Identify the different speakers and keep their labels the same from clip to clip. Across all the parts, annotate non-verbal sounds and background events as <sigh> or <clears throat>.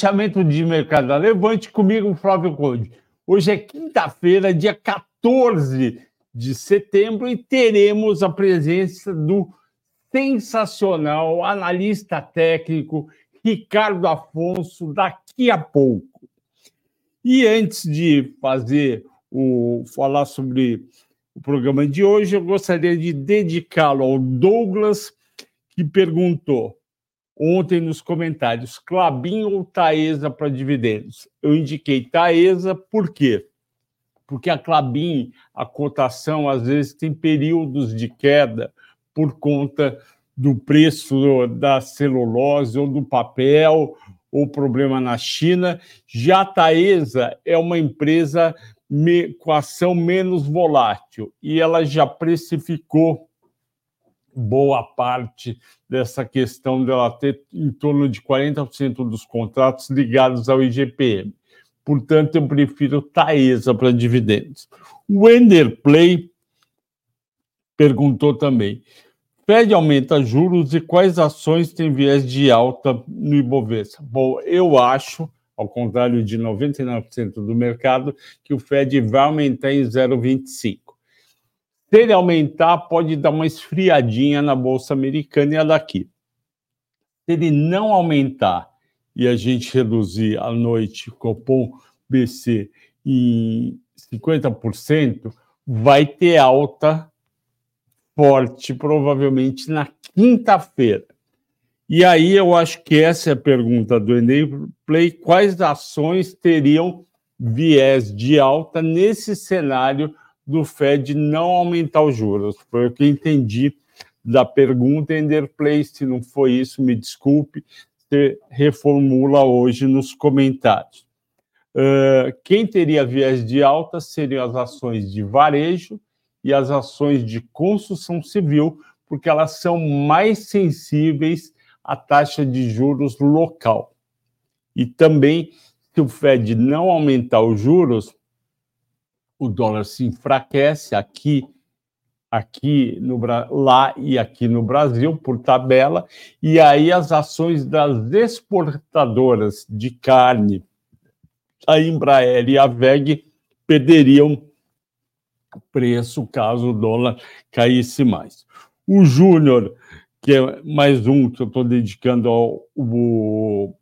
Speaker 1: fechamento de mercado da Levante, comigo, Flávio Conde. Hoje é quinta-feira, dia 14 de setembro, e teremos a presença do sensacional analista técnico Ricardo Afonso daqui a pouco. E antes de fazer o falar sobre o programa de hoje, eu gostaria de dedicá-lo ao Douglas, que perguntou ontem nos comentários: Clabin ou Taesa para dividendos? Eu indiquei Taesa, por quê? Porque a Clabin, a cotação, às vezes tem períodos de queda por conta do preço da celulose ou do papel ou problema na China. Já a Taesa é uma empresa com ação menos volátil e ela já precificou boa parte dessa questão dela ter em torno de 40% dos contratos ligados ao IGPM. Portanto, eu prefiro Taesa para dividendos. O Enderplay perguntou também: Fed aumenta juros e quais ações têm viés de alta no Ibovespa? Bom, eu acho, ao contrário de 99% do mercado, que o Fed vai aumentar em 0,25 se ele aumentar, pode dar uma esfriadinha na Bolsa Americana e a daqui. Se ele não aumentar e a gente reduzir à noite Copom BC em 50%, vai ter alta forte, provavelmente na quinta-feira. E aí eu acho que essa é a pergunta do Enem Play: quais ações teriam viés de alta nesse cenário do Fed não aumentar os juros. Foi o que entendi da pergunta Enderplay. Se não foi isso, me desculpe. Você reformula hoje nos comentários. Uh, quem teria viés de alta seriam as ações de varejo e as ações de construção civil, porque elas são mais sensíveis à taxa de juros local. E também, se o Fed não aumentar os juros, o dólar se enfraquece aqui, aqui no lá e aqui no Brasil por tabela, e aí as ações das exportadoras de carne, a Embraer e a VEG perderiam preço caso o dólar caísse mais. O Júnior, que é mais um que eu estou dedicando ao o,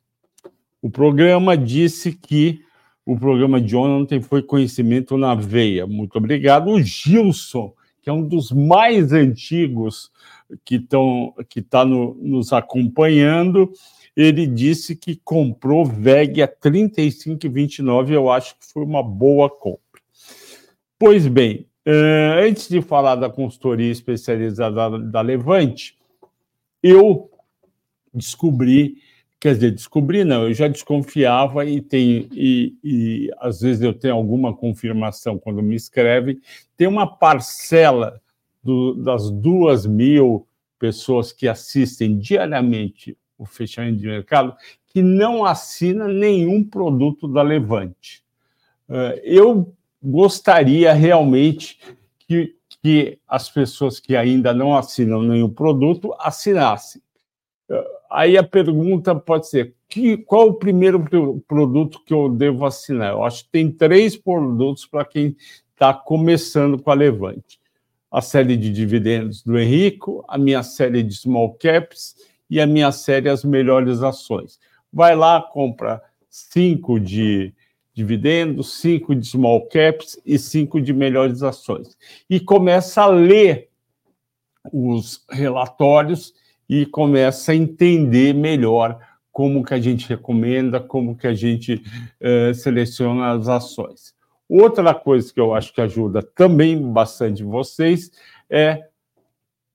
Speaker 1: o programa, disse que o programa de ontem foi conhecimento na veia. Muito obrigado. O Gilson, que é um dos mais antigos que estão que está no, nos acompanhando, ele disse que comprou VEG a 35,29. Eu acho que foi uma boa compra. Pois bem, uh, antes de falar da consultoria especializada da, da Levante, eu descobri Quer dizer, descobri não, eu já desconfiava e tem e, e às vezes eu tenho alguma confirmação quando me escrevem. Tem uma parcela do, das duas mil pessoas que assistem diariamente o fechamento de mercado que não assina nenhum produto da Levante. Uh, eu gostaria realmente que, que as pessoas que ainda não assinam nenhum produto assinassem Aí a pergunta pode ser: que, qual o primeiro produto que eu devo assinar? Eu acho que tem três produtos para quem está começando com a Levante: a série de dividendos do Henrico, a minha série de small caps e a minha série As Melhores Ações. Vai lá, compra cinco de dividendos, cinco de small caps e cinco de melhores ações. E começa a ler os relatórios e começa a entender melhor como que a gente recomenda, como que a gente uh, seleciona as ações. Outra coisa que eu acho que ajuda também bastante vocês é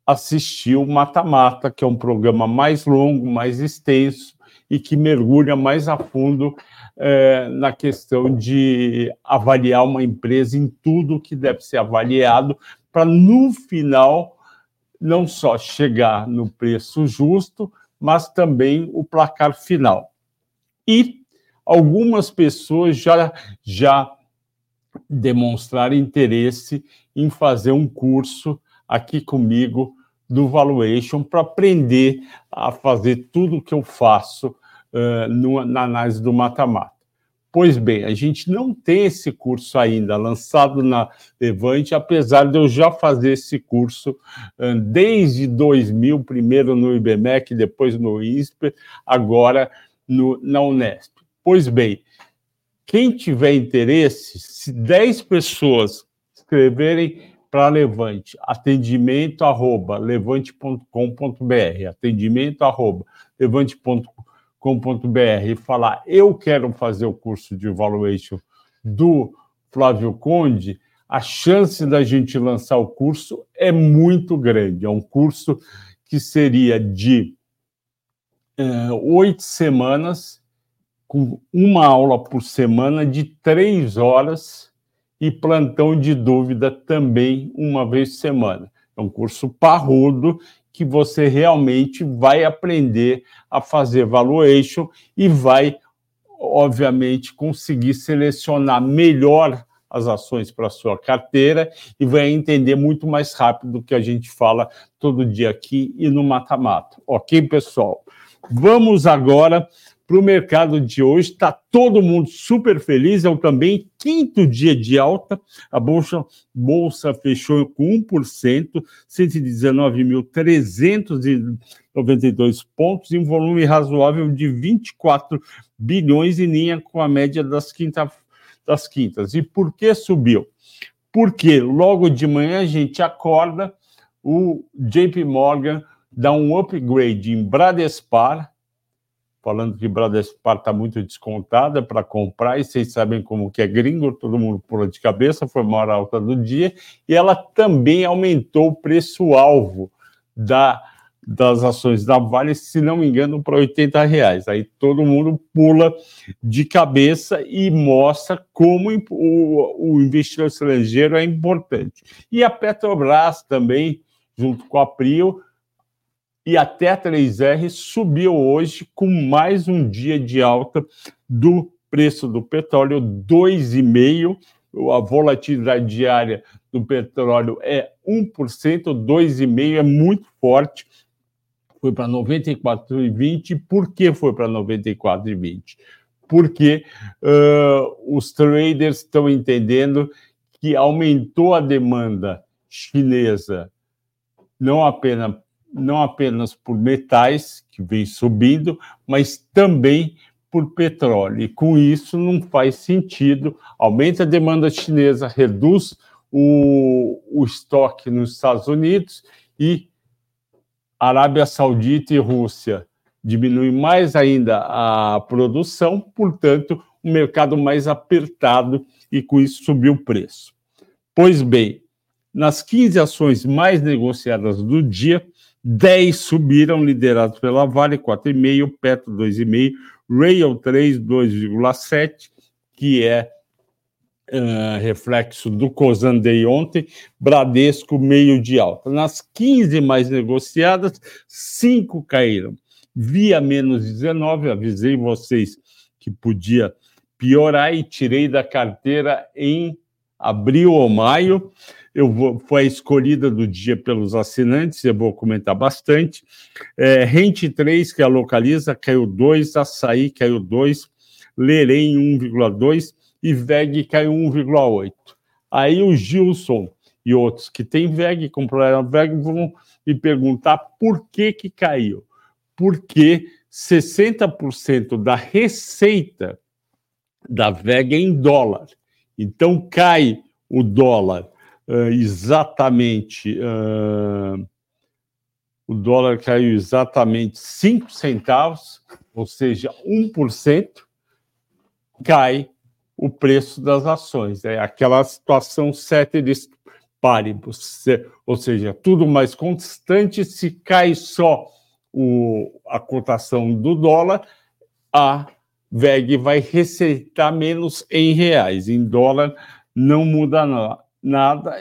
Speaker 1: assistir o Mata Mata, que é um programa mais longo, mais extenso e que mergulha mais a fundo eh, na questão de avaliar uma empresa em tudo que deve ser avaliado, para no final não só chegar no preço justo, mas também o placar final. E algumas pessoas já, já demonstraram interesse em fazer um curso aqui comigo do Valuation para aprender a fazer tudo o que eu faço uh, no, na análise do mata-mata. Pois bem, a gente não tem esse curso ainda lançado na Levante, apesar de eu já fazer esse curso desde 2000, primeiro no IBMEC, depois no INSPER, agora no, na Unesp. Pois bem, quem tiver interesse, se 10 pessoas escreverem para Levante, atendimento arroba levante.com.br, atendimento arroba levante.com.br e falar eu quero fazer o curso de evaluation do Flávio Conde, a chance da gente lançar o curso é muito grande. É um curso que seria de eh, oito semanas, com uma aula por semana de três horas e plantão de dúvida também uma vez por semana. É um curso parrudo que você realmente vai aprender a fazer valuation e vai, obviamente, conseguir selecionar melhor as ações para sua carteira e vai entender muito mais rápido do que a gente fala todo dia aqui e no mata-mata. Ok, pessoal? Vamos agora para o mercado de hoje. Está todo mundo super feliz. É o também quinto dia de alta. A bolsa, bolsa fechou com 1%, 119.392 pontos, em volume razoável de 24 bilhões, em linha com a média das, quinta, das quintas. E por que subiu? Porque logo de manhã a gente acorda, o JP Morgan dá um upgrade em Bradespar, falando que Bradespar está muito descontada para comprar, e vocês sabem como que é gringo, todo mundo pula de cabeça, foi a maior alta do dia, e ela também aumentou o preço-alvo da, das ações da Vale, se não me engano, para 80 reais. Aí todo mundo pula de cabeça e mostra como o, o investidor estrangeiro é importante. E a Petrobras também, junto com a Prio, e até a 3R subiu hoje com mais um dia de alta do preço do petróleo, 2,5%. A volatilidade diária do petróleo é 1%, 2,5% é muito forte. Foi para 94,20. Por que foi para 94,20? Porque uh, os traders estão entendendo que aumentou a demanda chinesa, não apenas não apenas por metais, que vem subindo, mas também por petróleo. E com isso não faz sentido, aumenta a demanda chinesa, reduz o, o estoque nos Estados Unidos e Arábia Saudita e Rússia diminui mais ainda a produção, portanto, um mercado mais apertado e com isso subiu o preço. Pois bem, nas 15 ações mais negociadas do dia, 10 subiram, liderados pela Vale, 4,5%, Petro, 2,5%, Rail 3, 2,7%, que é uh, reflexo do Cosan Day ontem, Bradesco, meio de alta. Nas 15 mais negociadas, 5 caíram. Via menos 19, avisei vocês que podia piorar e tirei da carteira em abril ou maio eu vou, foi a escolhida do dia pelos assinantes, eu vou comentar bastante. É, Rente 3, que é a localiza, caiu 2, Açaí caiu 2, Lerem 1,2 e VEG caiu 1,8. Aí o Gilson e outros que têm VEG, compraram VEG, vão me perguntar por que, que caiu. Porque 60% da receita da VEG é em dólar. Então cai o dólar uh, exatamente. Uh, o dólar caiu exatamente 5 centavos, ou seja, 1%, cai o preço das ações. É aquela situação ceteris paribus, ou seja, tudo mais constante. Se cai só o, a cotação do dólar, a VEG vai receitar menos em reais. Em dólar não muda.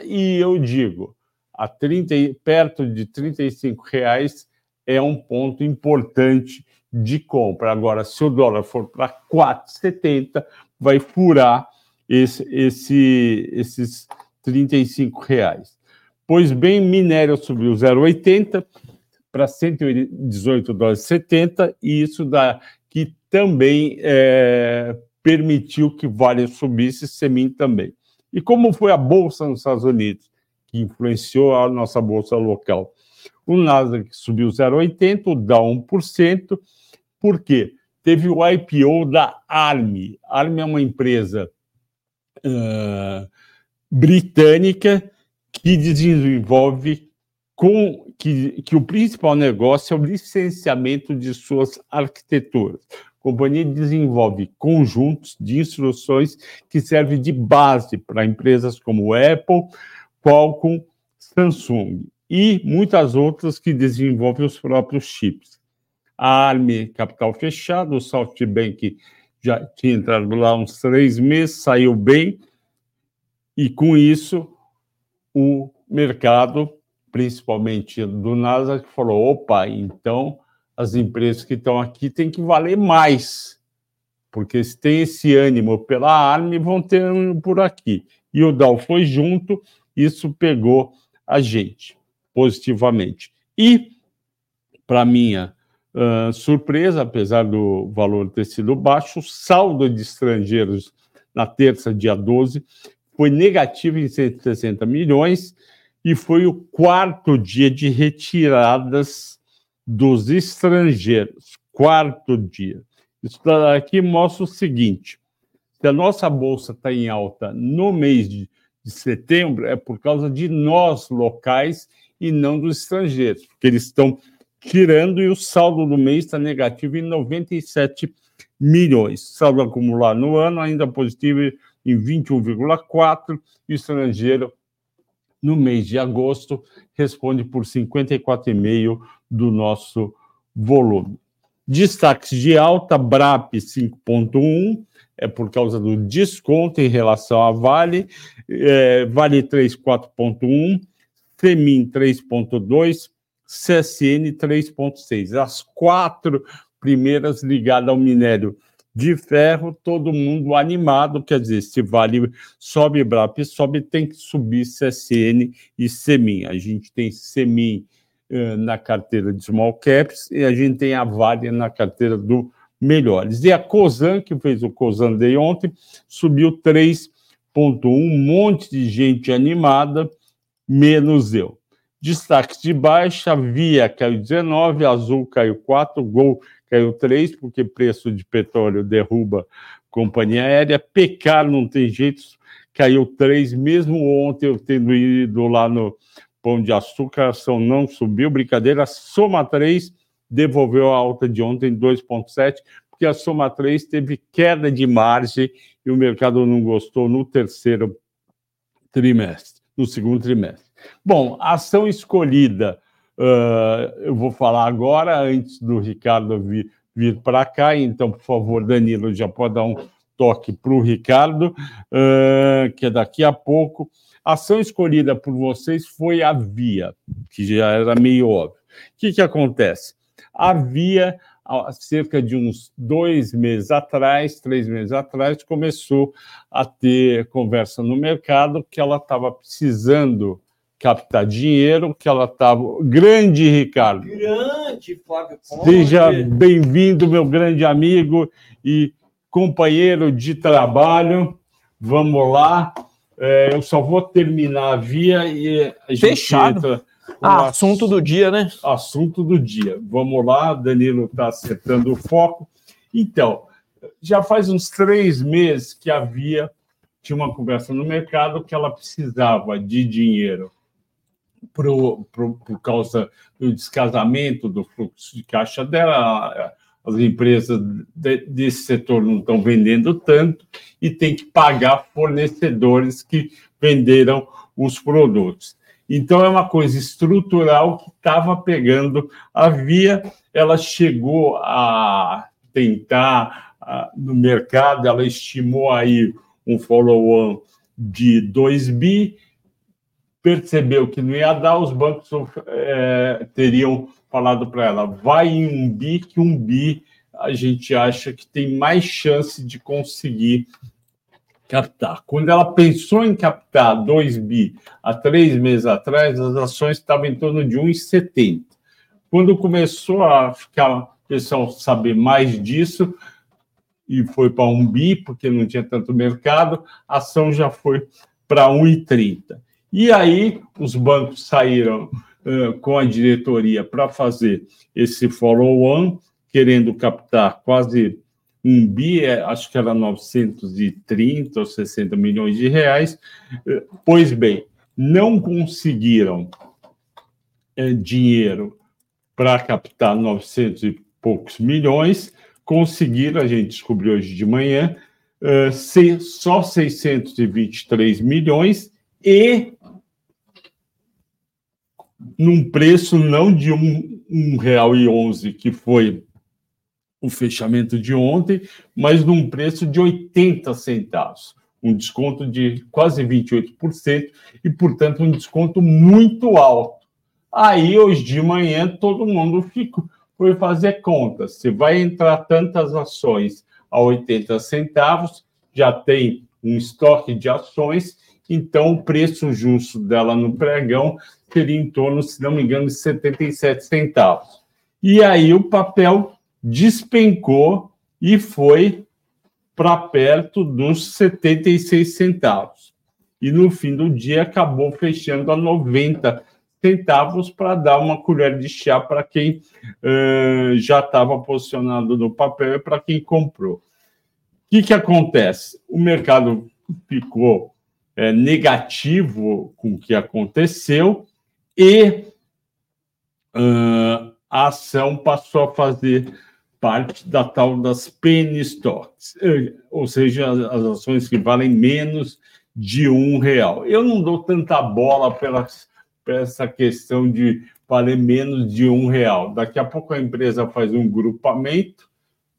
Speaker 1: E eu digo, a 30, perto de 35 reais é um ponto importante de compra. Agora, se o dólar for para 4,70, vai furar esse, esse, esses 35 reais. Pois bem, minério subiu 0,80 para 118 dólares 70 e isso dá que também é, permitiu que Vale subisse, Semin também. E como foi a Bolsa nos Estados Unidos, que influenciou a nossa Bolsa local? O Nasdaq subiu 0,80%, o Dow 1%. Por quê? Teve o IPO da ARM. ARM é uma empresa uh, britânica que desenvolve com que, que o principal negócio é o licenciamento de suas arquiteturas. Companhia desenvolve conjuntos de instruções que servem de base para empresas como Apple, Qualcomm, Samsung e muitas outras que desenvolvem os próprios chips. A Arme, capital fechado, o SoftBank já tinha entrado lá uns três meses, saiu bem, e com isso o mercado, principalmente do Nasdaq, falou: opa, então as empresas que estão aqui têm que valer mais, porque se tem esse ânimo pela Arme, vão ter ânimo por aqui. E o Dow foi junto, isso pegou a gente positivamente. E, para minha uh, surpresa, apesar do valor ter sido baixo, o saldo de estrangeiros na terça, dia 12, foi negativo em 160 milhões e foi o quarto dia de retiradas dos estrangeiros. Quarto dia. Isso aqui mostra o seguinte: se a nossa bolsa está em alta no mês de, de setembro, é por causa de nós locais e não dos estrangeiros, porque eles estão tirando e o saldo do mês está negativo em 97 milhões. Saldo acumulado no ano ainda positivo em 21,4 e estrangeiro no mês de agosto responde por 54,5 do nosso volume. Destaques de alta, BRAP 5,1, é por causa do desconto em relação à Vale, é, Vale 3, 4,1, FEMIN 3,2, CSN 3,6. As quatro primeiras ligadas ao minério de ferro, todo mundo animado, quer dizer, se Vale sobe, BRAP sobe, tem que subir CSN e SEMIN. A gente tem SEMIN uh, na carteira de small caps e a gente tem a Vale na carteira do melhores. E a COSAN, que fez o COSAN Day ontem, subiu 3,1, um monte de gente animada, menos eu. Destaques de baixa, Via caiu 19, Azul caiu 4, Gol caiu 3, porque preço de petróleo derruba companhia aérea. Pecar não tem jeito, caiu 3, mesmo ontem eu tendo ido lá no Pão de Açúcar, a ação não subiu, brincadeira, Soma 3 devolveu a alta de ontem 2,7, porque a Soma 3 teve queda de margem e o mercado não gostou no terceiro trimestre, no segundo trimestre. Bom, ação escolhida, uh, eu vou falar agora, antes do Ricardo vir, vir para cá, então, por favor, Danilo, já pode dar um toque para o Ricardo, uh, que é daqui a pouco. A ação escolhida por vocês foi a Via, que já era meio óbvio. O que, que acontece? A Via há cerca de uns dois meses atrás, três meses atrás, começou a ter conversa no mercado que ela estava precisando captar dinheiro, que ela estava. Grande, Ricardo.
Speaker 2: Grande, Flávio
Speaker 1: Conde. Seja bem-vindo, meu grande amigo e companheiro de trabalho. Vamos lá. É, eu só vou terminar a via e a
Speaker 2: gente Fechado. entra. Ah, assunto do dia, né?
Speaker 1: Assunto do dia. Vamos lá, Danilo está acertando o foco. Então, já faz uns três meses que havia tinha uma conversa no mercado que ela precisava de dinheiro pro, pro, por causa do descasamento do fluxo de caixa dela. As empresas de, desse setor não estão vendendo tanto e tem que pagar fornecedores que venderam os produtos. Então, é uma coisa estrutural que estava pegando a via. Ela chegou a tentar no mercado, ela estimou aí um follow-on de 2 bi, percebeu que não ia dar, os bancos é, teriam falado para ela: vai em um bi, que um bi a gente acha que tem mais chance de conseguir captar. Quando ela pensou em captar 2 bi há três meses atrás, as ações estavam em torno de 1,70. Quando começou a ficar pessoal saber mais disso, e foi para um bi, porque não tinha tanto mercado, a ação já foi para 1,30. E aí os bancos saíram uh, com a diretoria para fazer esse follow-on, querendo captar quase um bi, é, acho que era 930 ou 60 milhões de reais. Pois bem, não conseguiram é, dinheiro para captar 900 e poucos milhões, conseguiram, a gente descobriu hoje de manhã, uh, ser só 623 milhões e num preço não de um, um real e onze que foi o fechamento de ontem, mas num preço de 80 centavos, um desconto de quase 28% e, portanto, um desconto muito alto. Aí, hoje de manhã, todo mundo ficou, foi fazer conta. Se vai entrar tantas ações a 80 centavos, já tem um estoque de ações, então o preço justo dela no pregão seria em torno, se não me engano, de 77 centavos. E aí o papel despencou e foi para perto dos 76 centavos. E no fim do dia acabou fechando a 90 centavos para dar uma colher de chá para quem uh, já estava posicionado no papel e para quem comprou. O que, que acontece? O mercado ficou é, negativo com o que aconteceu e uh, a ação passou a fazer parte da tal das penny stocks, eh, ou seja, as ações que valem menos de um real. Eu não dou tanta bola pela, essa questão de valer menos de um real. Daqui a pouco a empresa faz um grupamento,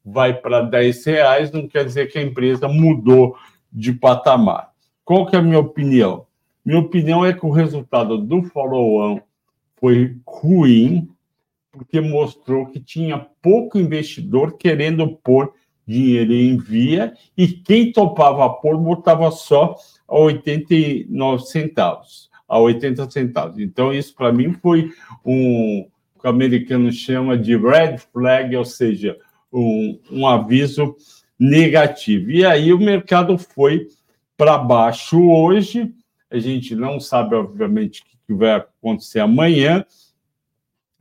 Speaker 1: vai para 10 reais, não quer dizer que a empresa mudou de patamar. Qual que é a minha opinião? Minha opinião é que o resultado do follow-on foi ruim, porque mostrou que tinha pouco investidor querendo pôr dinheiro em via e quem topava pôr botava só a 89 centavos, a 80 centavos. Então, isso para mim foi um que o americano chama de red flag, ou seja, um, um aviso negativo. E aí o mercado foi para baixo hoje. A gente não sabe, obviamente, o que vai acontecer amanhã,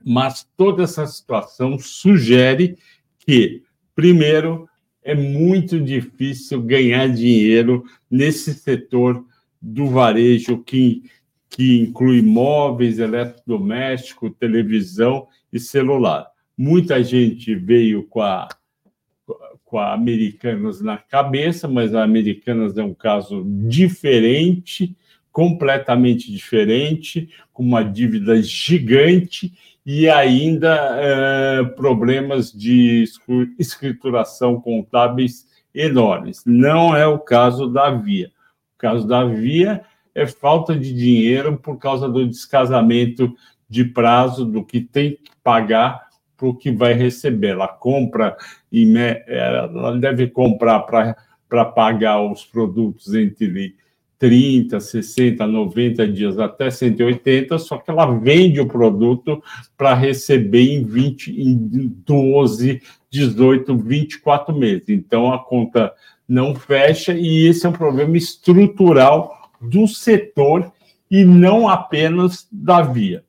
Speaker 1: mas toda essa situação sugere que, primeiro, é muito difícil ganhar dinheiro nesse setor do varejo que, que inclui móveis, eletrodoméstico, televisão e celular. Muita gente veio com a, com a Americanas na cabeça, mas a Americanas é um caso diferente, completamente diferente, com uma dívida gigante e ainda é, problemas de escrituração contábeis enormes. Não é o caso da Via. O caso da Via é falta de dinheiro por causa do descasamento de prazo do que tem que pagar para o que vai receber. Ela compra, ela deve comprar para pagar os produtos entre 30, 60, 90 dias, até 180, só que ela vende o produto para receber em 20, em 12, 18, 24 meses. Então a conta não fecha e esse é um problema estrutural do setor e não apenas da Via.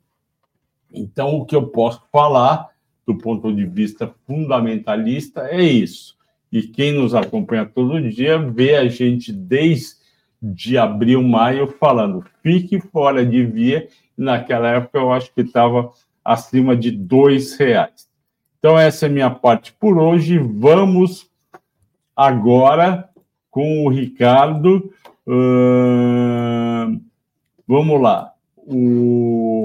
Speaker 1: Então o que eu posso falar do ponto de vista fundamentalista é isso. E quem nos acompanha todo dia vê a gente desde de abril, maio, falando fique fora de via. Naquela época eu acho que estava acima de dois reais. Então essa é a minha parte por hoje. Vamos agora com o Ricardo. Uh, vamos lá. O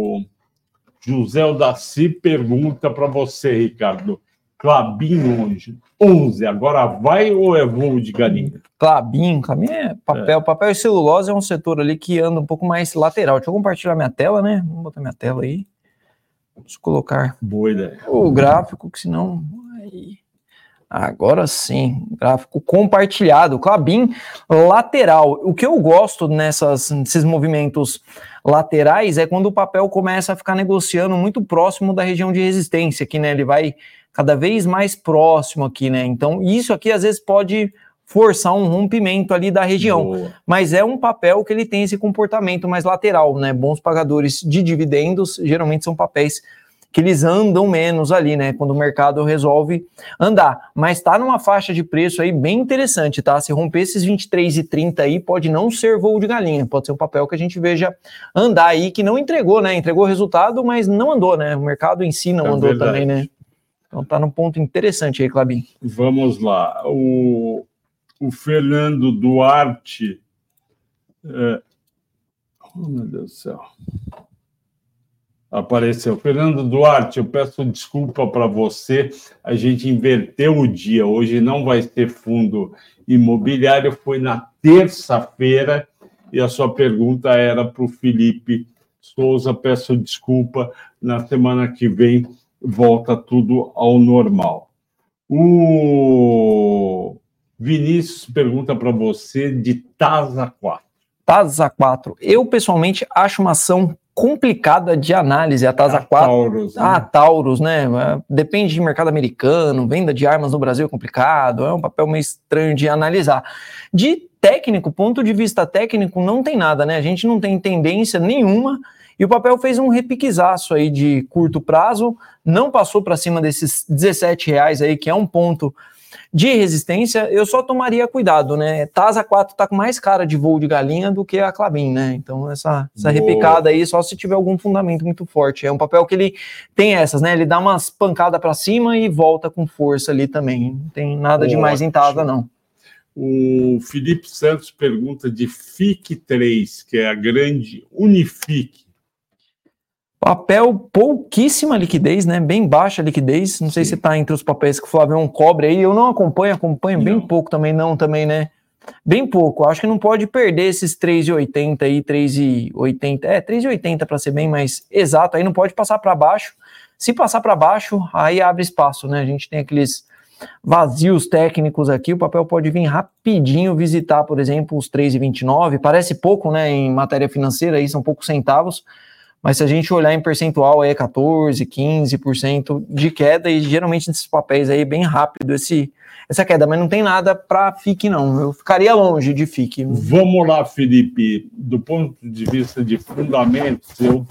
Speaker 1: José Odaci pergunta para você, Ricardo. Clabin hoje, 11. Agora vai ou é voo de galinha?
Speaker 2: Clabin, Clabin é papel. É. Papel e celulose é um setor ali que anda um pouco mais lateral. Deixa eu compartilhar minha tela, né? Vamos botar minha tela aí. Vamos colocar
Speaker 1: Boa ideia.
Speaker 2: o gráfico, que senão. Aí. Agora sim, gráfico compartilhado, Clabin lateral. O que eu gosto nessas, nesses movimentos laterais é quando o papel começa a ficar negociando muito próximo da região de resistência, que né, ele vai cada vez mais próximo aqui, né? Então, isso aqui às vezes pode forçar um rompimento ali da região, Boa. mas é um papel que ele tem esse comportamento mais lateral, né? Bons pagadores de dividendos geralmente são papéis que eles andam menos ali, né? Quando o mercado resolve andar. Mas está numa faixa de preço aí bem interessante, tá? Se romper esses 23 e 30 aí, pode não ser voo de galinha, pode ser um papel que a gente veja andar aí, que não entregou, né? Entregou resultado, mas não andou, né? O mercado em si não é andou verdade. também, né? Então tá num ponto interessante aí, Clabin.
Speaker 1: Vamos lá. O, o Fernando Duarte. É... Oh, meu Deus do céu apareceu. Fernando Duarte, eu peço desculpa para você, a gente inverteu o dia. Hoje não vai ter fundo imobiliário, foi na terça-feira e a sua pergunta era para o Felipe Souza. Peço desculpa, na semana que vem volta tudo ao normal. O Vinícius pergunta para você de TASA 4.
Speaker 2: TASA 4. Eu, pessoalmente, acho uma ação complicada de análise, a TASA a 4. Taurus, né? Ah, Taurus, né? Depende de mercado americano, venda de armas no Brasil é complicado, é um papel meio estranho de analisar. De técnico, ponto de vista técnico, não tem nada, né? A gente não tem tendência nenhuma. E o papel fez um repiquezaço aí de curto prazo, não passou para cima desses 17 reais aí, que é um ponto de resistência, eu só tomaria cuidado, né? Tasa 4 tá com mais cara de voo de galinha do que a Clabin, né? Então, essa, essa repicada aí, só se tiver algum fundamento muito forte. É um papel que ele tem essas, né? Ele dá umas pancadas para cima e volta com força ali também. Não tem nada de mais em Tasa, não.
Speaker 1: O Felipe Santos pergunta de FIC 3, que é a grande Unifique.
Speaker 2: Papel, pouquíssima liquidez, né? Bem baixa liquidez. Não sei Sim. se está entre os papéis que o Flavião cobre aí. Eu não acompanho, acompanho não. bem pouco também, não, também, né? Bem pouco. Acho que não pode perder esses 3,80 aí, 3,80. É, 3,80 para ser bem mais exato. Aí não pode passar para baixo. Se passar para baixo, aí abre espaço, né? A gente tem aqueles vazios técnicos aqui. O papel pode vir rapidinho visitar, por exemplo, os 3,29. Parece pouco, né? Em matéria financeira, aí são poucos centavos mas se a gente olhar em percentual, aí é 14, 15% de queda, e geralmente nesses papéis aí é bem rápido esse, essa queda, mas não tem nada para FIC, não. Eu ficaria longe de FIC.
Speaker 1: Vamos lá, Felipe. Do ponto de vista de fundamentos, eu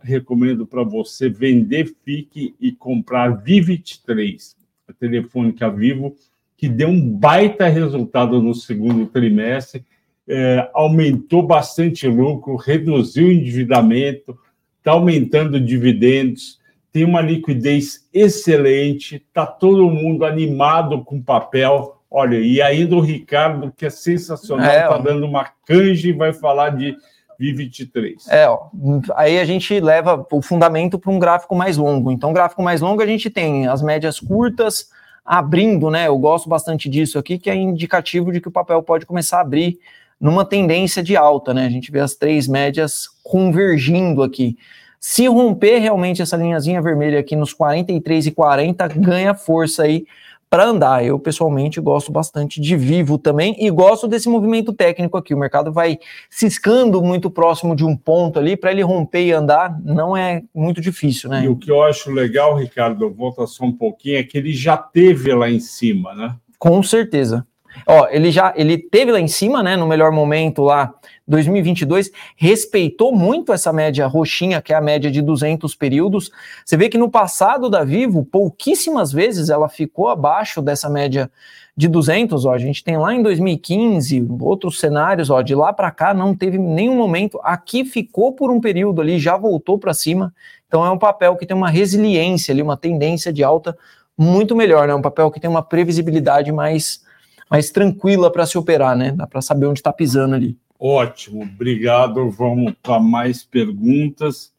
Speaker 1: recomendo para você vender FIC e comprar Vivit 3, a telefônica Vivo, que deu um baita resultado no segundo trimestre é, aumentou bastante lucro, reduziu o endividamento, está aumentando dividendos, tem uma liquidez excelente, está todo mundo animado com papel. Olha, e ainda o Ricardo, que é sensacional, está é, dando uma canja e vai falar de Vi23.
Speaker 2: É, ó, aí a gente leva o fundamento para um gráfico mais longo. Então, gráfico mais longo, a gente tem as médias curtas abrindo, né? Eu gosto bastante disso aqui, que é indicativo de que o papel pode começar a abrir numa tendência de alta, né? A gente vê as três médias convergindo aqui. Se romper realmente essa linhazinha vermelha aqui nos 43 e 40, ganha força aí para andar. Eu pessoalmente gosto bastante de vivo também e gosto desse movimento técnico aqui. O mercado vai ciscando muito próximo de um ponto ali para ele romper e andar, não é muito difícil, né?
Speaker 1: E o que eu acho legal, Ricardo, volta só um pouquinho, é que ele já teve lá em cima, né?
Speaker 2: Com certeza. Ó, ele já ele teve lá em cima, né, no melhor momento lá, 2022, respeitou muito essa média roxinha, que é a média de 200 períodos. Você vê que no passado da Vivo, pouquíssimas vezes ela ficou abaixo dessa média de 200, ó, a gente tem lá em 2015, outros cenários, ó, de lá para cá não teve nenhum momento, aqui ficou por um período ali, já voltou para cima. Então é um papel que tem uma resiliência ali, uma tendência de alta muito melhor, né? Um papel que tem uma previsibilidade mais mais tranquila para se operar, né? Dá para saber onde está pisando ali.
Speaker 1: Ótimo, obrigado. Vamos para mais perguntas.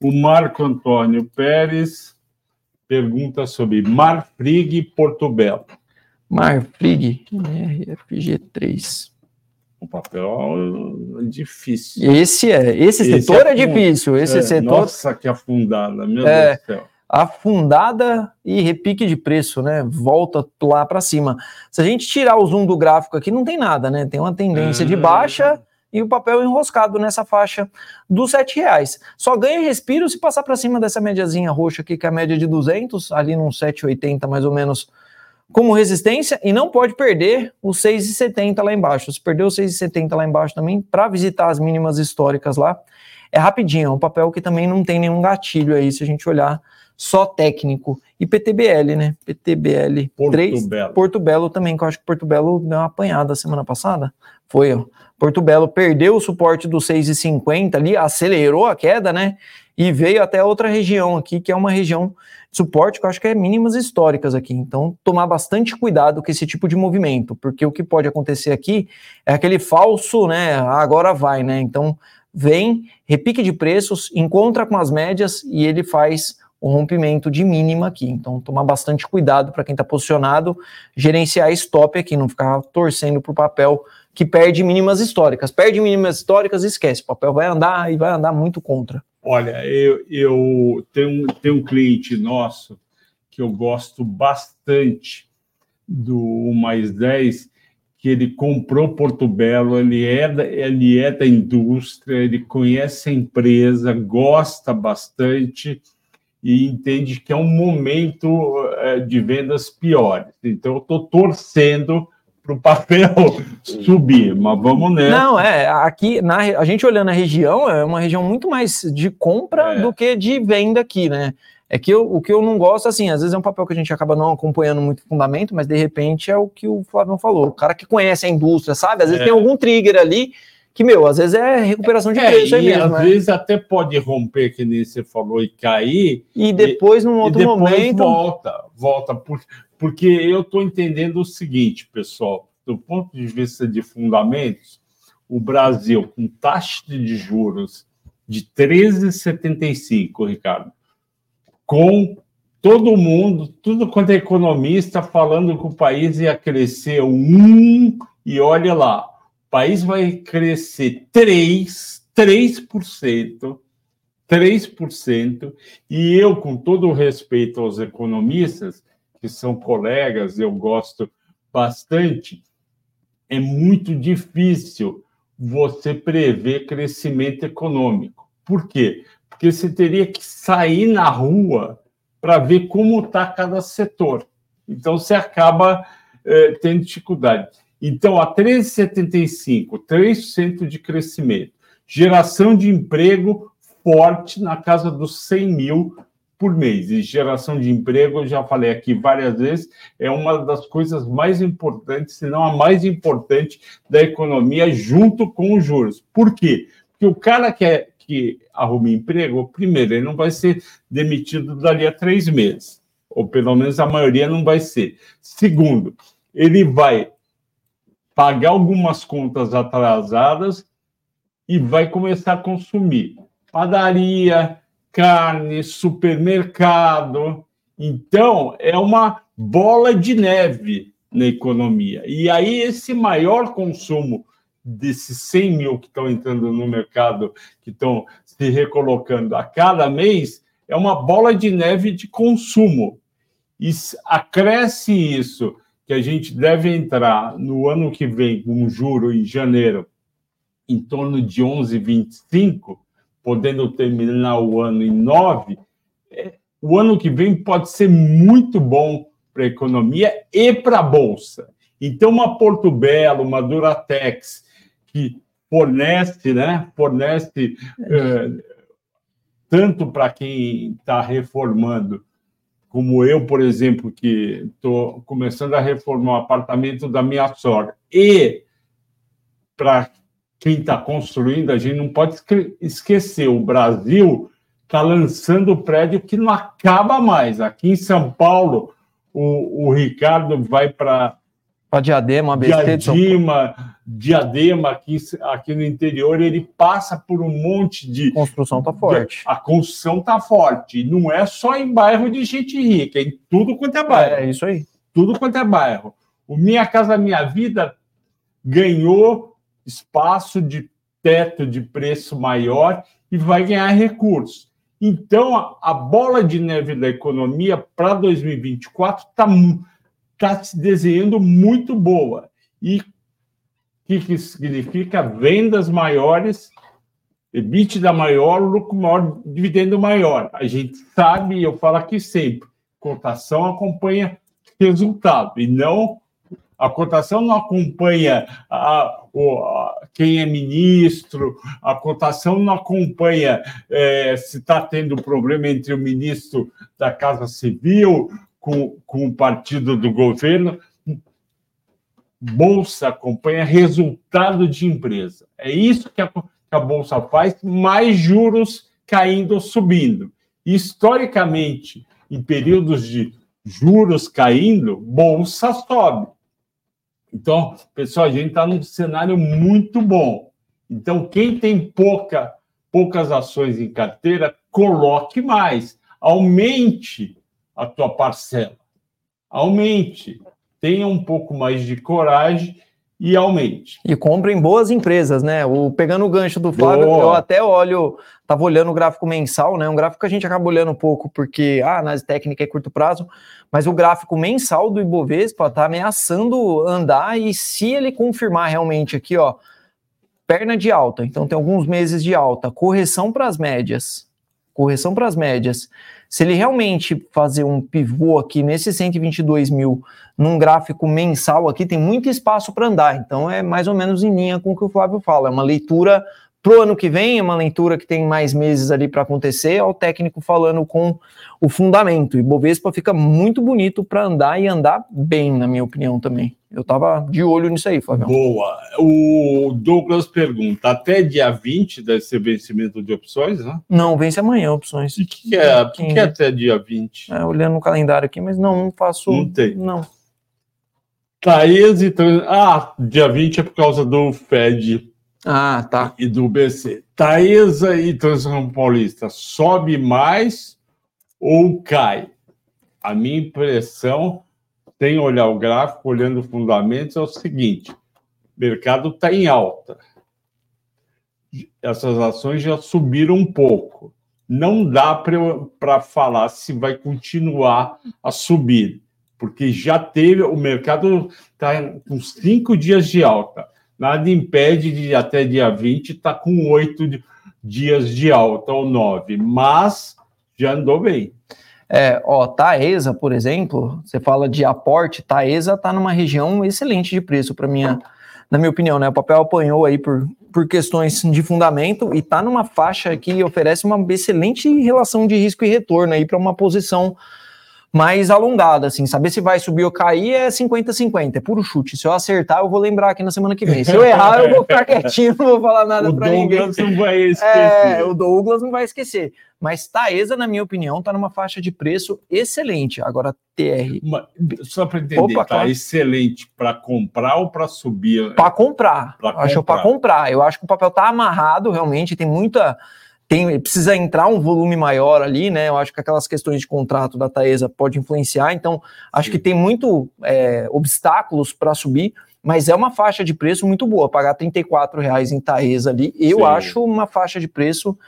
Speaker 1: O Marco Antônio Pérez pergunta sobre Marfrig Porto Belo.
Speaker 2: Marfrig, RFG3.
Speaker 1: O papel é difícil.
Speaker 2: Esse é, esse, esse setor é, é difícil. Esse é, setor.
Speaker 1: Nossa, que afundada, meu é, Deus do céu
Speaker 2: afundada e repique de preço, né? Volta lá para cima. Se a gente tirar o zoom do gráfico aqui, não tem nada, né? Tem uma tendência de hum. baixa e o papel enroscado nessa faixa dos R$ reais. Só ganha respiro se passar para cima dessa médiazinha roxa aqui, que é a média de 200, ali num 7,80 mais ou menos como resistência e não pode perder o 6,70 lá embaixo. Se perder o 6,70 lá embaixo também, para visitar as mínimas históricas lá, é rapidinho, é um papel que também não tem nenhum gatilho aí, se a gente olhar só técnico. E PTBL, né? PTBL Porto 3, Belo. Porto Belo também, que eu acho que Porto Belo deu uma apanhada semana passada. Foi, ó. Porto Belo perdeu o suporte do 6,50 ali, acelerou a queda, né? E veio até outra região aqui, que é uma região de suporte que eu acho que é mínimas históricas aqui. Então, tomar bastante cuidado com esse tipo de movimento, porque o que pode acontecer aqui é aquele falso, né? Ah, agora vai, né? Então, vem, repique de preços, encontra com as médias e ele faz o rompimento de mínima aqui. Então, tomar bastante cuidado para quem está posicionado, gerenciar stop aqui, não ficar torcendo para o papel que perde mínimas históricas. Perde mínimas históricas, esquece, o papel vai andar e vai andar muito contra.
Speaker 1: Olha, eu, eu tenho, tenho um cliente nosso que eu gosto bastante do 1 mais 10, que ele comprou Porto Belo, ele é, da, ele é da indústria, ele conhece a empresa, gosta bastante e entende que é um momento é, de vendas piores. Então, eu estou torcendo para o papel <laughs> subir, mas vamos nessa.
Speaker 2: Não, é, aqui, na, a gente olhando a região, é uma região muito mais de compra é. do que de venda aqui, né? É que eu, o que eu não gosto, assim, às vezes é um papel que a gente acaba não acompanhando muito fundamento, mas de repente é o que o Flávio falou. O cara que conhece a indústria, sabe? Às vezes é. tem algum trigger ali que, meu, às vezes é recuperação de é, preço aí mesmo.
Speaker 1: Às né? vezes até pode romper, que nem você falou, e cair.
Speaker 2: E depois, num outro e depois momento.
Speaker 1: Volta, volta. Por, porque eu estou entendendo o seguinte, pessoal, do ponto de vista de fundamentos, o Brasil, com taxa de juros de 13,75, Ricardo, com todo mundo, tudo quanto é economista falando que o país ia crescer um, e olha lá, país vai crescer 3, 3%, 3%, e eu, com todo o respeito aos economistas, que são colegas, eu gosto bastante, é muito difícil você prever crescimento econômico. Por quê? porque você teria que sair na rua para ver como está cada setor. Então, você acaba eh, tendo dificuldade. Então, a 13,75, 3% de crescimento, geração de emprego forte na casa dos 100 mil por mês. E geração de emprego, eu já falei aqui várias vezes, é uma das coisas mais importantes, se não a mais importante da economia, junto com os juros. Por quê? Porque o cara que é que arrume emprego, primeiro, ele não vai ser demitido dali a três meses, ou pelo menos a maioria não vai ser. Segundo, ele vai pagar algumas contas atrasadas e vai começar a consumir padaria, carne, supermercado. Então, é uma bola de neve na economia. E aí, esse maior consumo desses 100 mil que estão entrando no mercado, que estão se recolocando a cada mês, é uma bola de neve de consumo. E acresce isso, que a gente deve entrar no ano que vem com um juro em janeiro em torno de 11,25, podendo terminar o ano em 9, é, o ano que vem pode ser muito bom para a economia e para a Bolsa. Então, uma Porto Belo, uma Duratex, que fornece, né? Fornece é, tanto para quem está reformando, como eu, por exemplo, que estou começando a reformar o apartamento da minha sogra, e para quem está construindo, a gente não pode esquecer, o Brasil está lançando prédio que não acaba mais. Aqui em São Paulo, o, o Ricardo vai para
Speaker 2: para Diadema,
Speaker 1: ABC Diadema, Diadema aqui, aqui no interior, ele passa por um monte de.
Speaker 2: A construção está forte.
Speaker 1: A construção está forte. Não é só em bairro de gente rica, é em tudo quanto é bairro.
Speaker 2: É, é isso aí.
Speaker 1: Tudo quanto é bairro. O Minha Casa Minha Vida ganhou espaço de teto de preço maior e vai ganhar recursos. Então, a, a bola de neve da economia para 2024 está está se desenhando muito boa. E que, que significa vendas maiores, EBITDA maior, lucro maior, dividendo maior. A gente sabe, eu falo aqui sempre, cotação acompanha resultado e não a cotação não acompanha a, o, a, quem é ministro, a cotação não acompanha é, se está tendo problema entre o ministro da Casa Civil com, com o partido do governo. Bolsa acompanha resultado de empresa. É isso que a, que a Bolsa faz, mais juros caindo ou subindo. Historicamente, em períodos de juros caindo, Bolsa sobe então, pessoal, a gente está num cenário muito bom. Então, quem tem pouca, poucas ações em carteira, coloque mais, aumente a tua parcela, aumente, tenha um pouco mais de coragem e aumente.
Speaker 2: E comprem boas empresas, né? O, pegando o gancho do Flávio, Boa. eu até olho, estava olhando o gráfico mensal, né? Um gráfico que a gente acaba olhando um pouco, porque a ah, análise técnica é curto prazo, mas o gráfico mensal do Ibovespa está ameaçando andar, e se ele confirmar realmente aqui, ó, perna de alta, então tem alguns meses de alta, correção para as médias, correção para as médias. Se ele realmente fazer um pivô aqui nesse 122 mil num gráfico mensal aqui, tem muito espaço para andar. Então é mais ou menos em linha com o que o Flávio fala. É uma leitura para o ano que vem, é uma leitura que tem mais meses ali para acontecer, é o técnico falando com o fundamento. E Bovespa fica muito bonito para andar e andar bem, na minha opinião também. Eu estava de olho nisso aí, Flávio.
Speaker 1: Boa. O Douglas pergunta: até dia 20 deve ser vencimento de opções, né?
Speaker 2: Não, vence amanhã opções.
Speaker 1: E que é, que é até dia 20?
Speaker 2: É, olhando no calendário aqui, mas não, não faço.
Speaker 1: Não tem.
Speaker 2: Não.
Speaker 1: Thaís e. Ah, dia 20 é por causa do FED
Speaker 2: ah, tá.
Speaker 1: E do BC. Taesa e Transição Paulista sobe mais ou cai? A minha impressão, sem olhar o gráfico, olhando fundamentos, é o seguinte: o mercado está em alta. Essas ações já subiram um pouco. Não dá para falar se vai continuar a subir, porque já teve, o mercado está com cinco dias de alta nada impede de até dia 20 estar tá com oito dias de alta ou nove, mas já andou bem.
Speaker 2: É, ó, Taesa, por exemplo, você fala de aporte, Taesa está numa região excelente de preço para minha, na minha opinião, né? O papel apanhou aí por, por questões de fundamento e está numa faixa que oferece uma excelente relação de risco e retorno aí para uma posição mais alongada, assim, saber se vai subir ou cair é 50-50, é puro chute. Se eu acertar, eu vou lembrar aqui na semana que vem. Se eu errar, eu vou ficar <laughs> quietinho, não vou falar nada para ninguém. O
Speaker 1: Douglas não vai esquecer.
Speaker 2: É, o Douglas não vai esquecer. Mas Taesa, na minha opinião, está numa faixa de preço excelente. Agora, TR.
Speaker 1: Só para entender, Opa, tá claro. excelente para comprar ou para subir?
Speaker 2: Para comprar. Pra acho para comprar. Eu acho que o papel está amarrado, realmente, tem muita tem, precisa entrar um volume maior ali, né? Eu acho que aquelas questões de contrato da Taesa pode influenciar, então acho que tem muito é, obstáculos para subir, mas é uma faixa de preço muito boa. Pagar R$ reais em Taesa ali, eu Sim. acho uma faixa de preço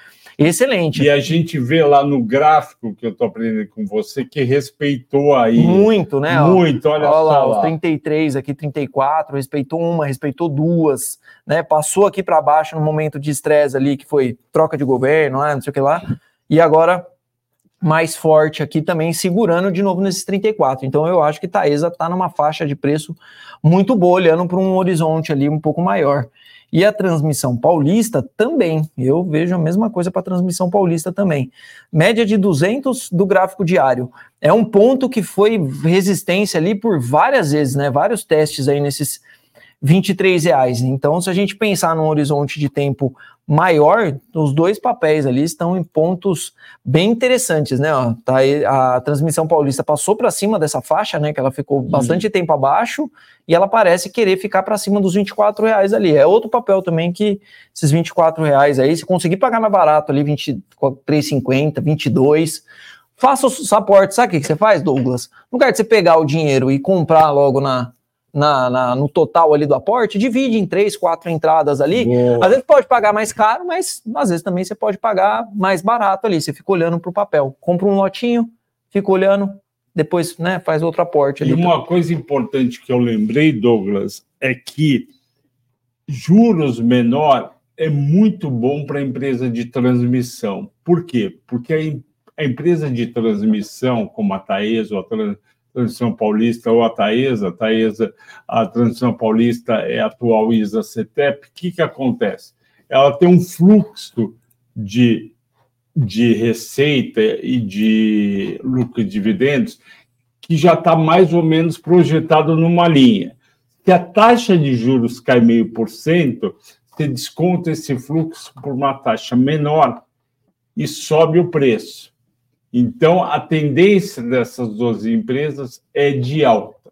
Speaker 2: Excelente.
Speaker 1: E a gente vê lá no gráfico que eu estou aprendendo com você que respeitou aí.
Speaker 2: Muito, né?
Speaker 1: Muito, olha, olha
Speaker 2: lá. Os 33 aqui, 34, respeitou uma, respeitou duas, né? Passou aqui para baixo no momento de estresse ali, que foi troca de governo, né? não sei o que lá. E agora mais forte aqui também, segurando de novo nesses 34. Então eu acho que Taesa está numa faixa de preço muito boa, olhando para um horizonte ali um pouco maior. E a transmissão paulista também. Eu vejo a mesma coisa para a transmissão paulista também. Média de 200 do gráfico diário. É um ponto que foi resistência ali por várias vezes, né? Vários testes aí nesses 23 reais. Então, se a gente pensar num horizonte de tempo maior, os dois papéis ali estão em pontos bem interessantes, né? Ó, tá aí, a transmissão paulista passou para cima dessa faixa, né? Que ela ficou uhum. bastante tempo abaixo e ela parece querer ficar para cima dos 24 reais ali. É outro papel também que esses 24 reais aí, se conseguir pagar mais barato ali, 23,50, 22, faça os aportes. Sabe o que você faz, Douglas? No lugar de você pegar o dinheiro e comprar logo na na, na, no total ali do aporte, divide em três, quatro entradas ali. Boa. Às vezes pode pagar mais caro, mas às vezes também você pode pagar mais barato ali. Você fica olhando para o papel. Compra um lotinho, fica olhando, depois né, faz outro aporte. Ali
Speaker 1: e uma coisa importante que eu lembrei, Douglas, é que juros menor é muito bom para a empresa de transmissão. Por quê? Porque a, a empresa de transmissão, como a Taesa ou a Transmissão Paulista ou a Taesa, a Taesa, a Transmissão Paulista é a atual ISA CETEP, o que, que acontece? Ela tem um fluxo de, de receita e de lucro e dividendos que já está mais ou menos projetado numa linha. Se a taxa de juros cai meio por cento, você desconta esse fluxo por uma taxa menor e sobe o preço. Então, a tendência dessas duas empresas é de alta.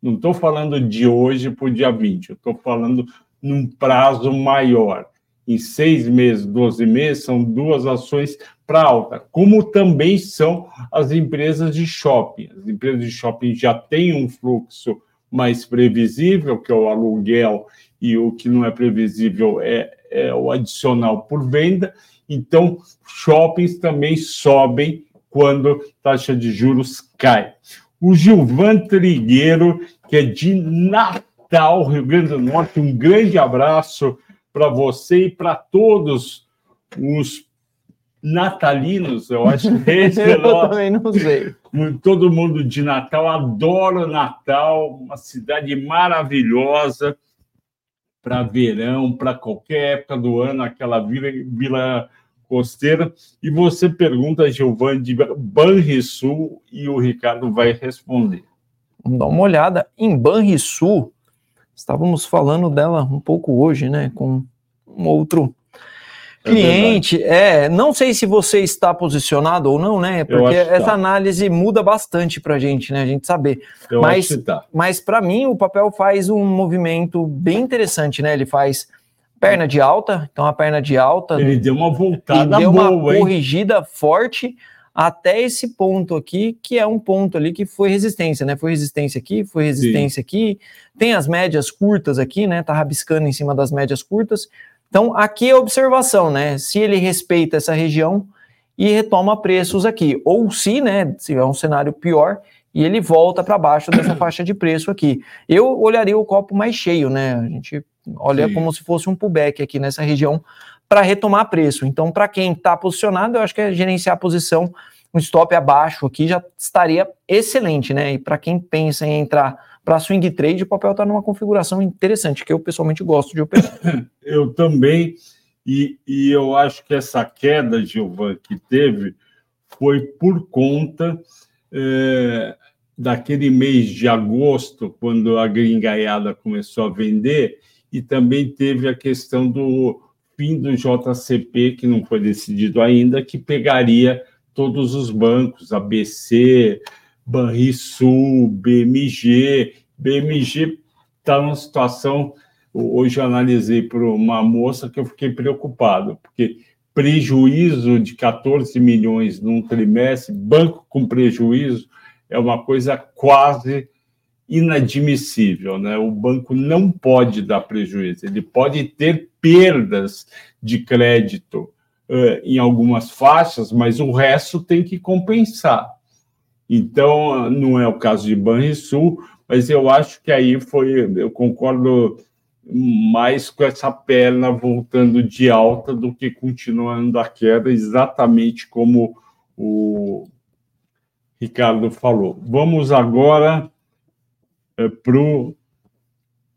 Speaker 1: Não estou falando de hoje para o dia 20, eu estou falando num prazo maior. Em seis meses, 12 meses, são duas ações para alta, como também são as empresas de shopping. As empresas de shopping já têm um fluxo mais previsível, que é o aluguel, e o que não é previsível é, é o adicional por venda. Então, shoppings também sobem quando taxa de juros cai. O Gilvan Trigueiro, que é de Natal, Rio Grande do Norte, um grande abraço para você e para todos os natalinos, eu acho que <laughs> esse
Speaker 2: eu é também não sei.
Speaker 1: Todo mundo de Natal adora Natal, uma cidade maravilhosa para verão, para qualquer época do ano, aquela vila, vila costeira. E você pergunta, Giovanni, de Banrisul e o Ricardo vai responder.
Speaker 2: Vamos dar uma olhada em Banrisul. Estávamos falando dela um pouco hoje, né, com um outro cliente. É, é, não sei se você está posicionado ou não, né? Porque essa tá. análise muda bastante para a gente, né? A gente saber. Eu mas, tá. mas para mim o papel faz um movimento bem interessante, né? Ele faz perna de alta, então a perna de alta.
Speaker 1: Ele deu uma voltada
Speaker 2: deu
Speaker 1: boa,
Speaker 2: uma corrigida hein? forte até esse ponto aqui, que é um ponto ali que foi resistência, né? Foi resistência aqui, foi resistência Sim. aqui. Tem as médias curtas aqui, né? Tá rabiscando em cima das médias curtas. Então, aqui é a observação, né? Se ele respeita essa região e retoma preços aqui, ou se, né, se é um cenário pior, e ele volta para baixo dessa <clears throat> faixa de preço aqui. Eu olharia o copo mais cheio, né? A gente olha Sim. como se fosse um pullback aqui nessa região para retomar preço. Então, para quem está posicionado, eu acho que é gerenciar a posição, um stop abaixo aqui já estaria excelente, né? E para quem pensa em entrar para swing trade, o papel está numa configuração interessante, que eu pessoalmente gosto de operar. <laughs>
Speaker 1: Eu também, e, e eu acho que essa queda, Gilvan, que teve, foi por conta é, daquele mês de agosto, quando a gringaiada começou a vender, e também teve a questão do fim do JCP, que não foi decidido ainda, que pegaria todos os bancos, ABC, Banrisul, BMG. BMG está numa situação. Hoje analisei para uma moça que eu fiquei preocupado, porque prejuízo de 14 milhões num trimestre, banco com prejuízo, é uma coisa quase inadmissível. Né? O banco não pode dar prejuízo, ele pode ter perdas de crédito uh, em algumas faixas, mas o resto tem que compensar. Então, não é o caso de Banrisul, mas eu acho que aí foi, eu concordo mais com essa perna voltando de alta do que continuando a queda, exatamente como o Ricardo falou. Vamos agora é, para o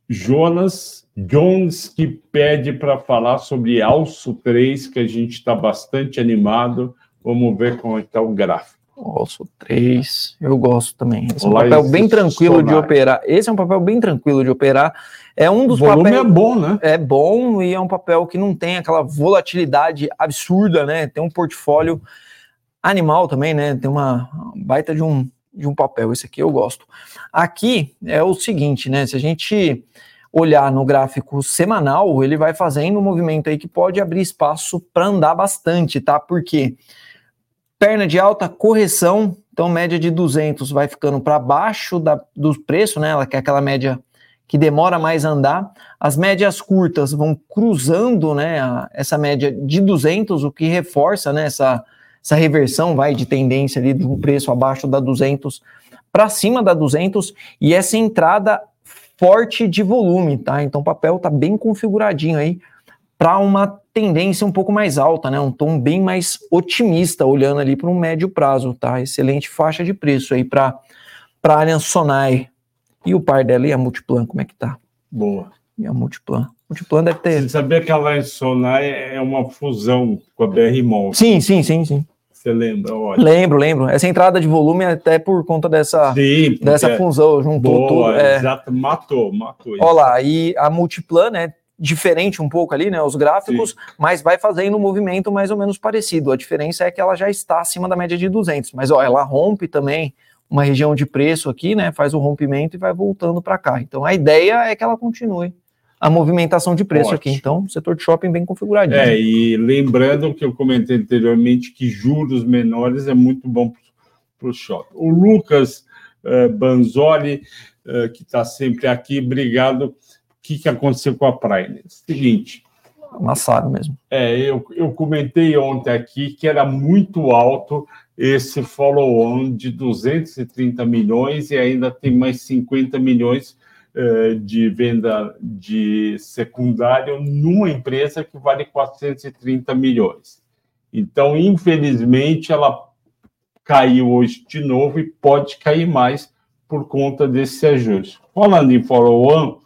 Speaker 1: Jonas Jones, que pede para falar sobre Alço 3, que a gente está bastante animado. Vamos ver como está o gráfico.
Speaker 2: Alço 3, eu gosto também. Esse é um papel bem tranquilo sonar. de operar. Esse é um papel bem tranquilo de operar. É um dos
Speaker 1: papéis. O volume é bom, né?
Speaker 2: É bom e é um papel que não tem aquela volatilidade absurda, né? Tem um portfólio animal também, né? Tem uma baita de um de um papel. Esse aqui eu gosto. Aqui é o seguinte, né? Se a gente olhar no gráfico semanal, ele vai fazendo um movimento aí que pode abrir espaço para andar bastante, tá? Porque perna de alta, correção, então média de 200 vai ficando para baixo da, do preço, né? Ela quer aquela média que demora mais a andar. As médias curtas vão cruzando, né? A, essa média de 200, o que reforça, né? Essa essa reversão vai de tendência ali um preço abaixo da 200 para cima da 200 e essa entrada forte de volume, tá? Então o papel tá bem configuradinho aí para uma tendência um pouco mais alta, né? Um tom bem mais otimista, olhando ali para um médio prazo, tá? Excelente faixa de preço aí para para Allianz Sonai. E o par dela e a Multiplan, como é que tá?
Speaker 1: Boa.
Speaker 2: E a Multiplan? Multiplan deve ter.
Speaker 1: Você sabia que a Allianz Sonai é uma fusão com a BR Mall?
Speaker 2: Sim, sim, sim, sim.
Speaker 1: Você lembra? Olha.
Speaker 2: Lembro, lembro. Essa entrada de volume é até por conta dessa,
Speaker 1: Sim,
Speaker 2: dessa fusão, juntou
Speaker 1: boa,
Speaker 2: tudo. É.
Speaker 1: Exato, matou, matou.
Speaker 2: Olha lá, e a Multiplan, né? Diferente um pouco ali, né? Os gráficos, Sim. mas vai fazendo um movimento mais ou menos parecido. A diferença é que ela já está acima da média de 200. Mas, ó, ela rompe também uma região de preço aqui, né? Faz o rompimento e vai voltando para cá. Então, a ideia é que ela continue a movimentação de preço Ótimo. aqui. Então, setor de shopping bem configuradinho.
Speaker 1: É, e lembrando que eu comentei anteriormente que juros menores é muito bom para o shopping. O Lucas uh, Banzoli, uh, que está sempre aqui, obrigado. O que, que aconteceu com a Prime? Seguinte.
Speaker 2: Amassaram mesmo.
Speaker 1: É, eu, eu comentei ontem aqui que era muito alto esse follow-on de 230 milhões e ainda tem mais 50 milhões eh, de venda de secundário numa empresa que vale 430 milhões. Então, infelizmente, ela caiu hoje de novo e pode cair mais por conta desse ajuste. Falando em follow-on,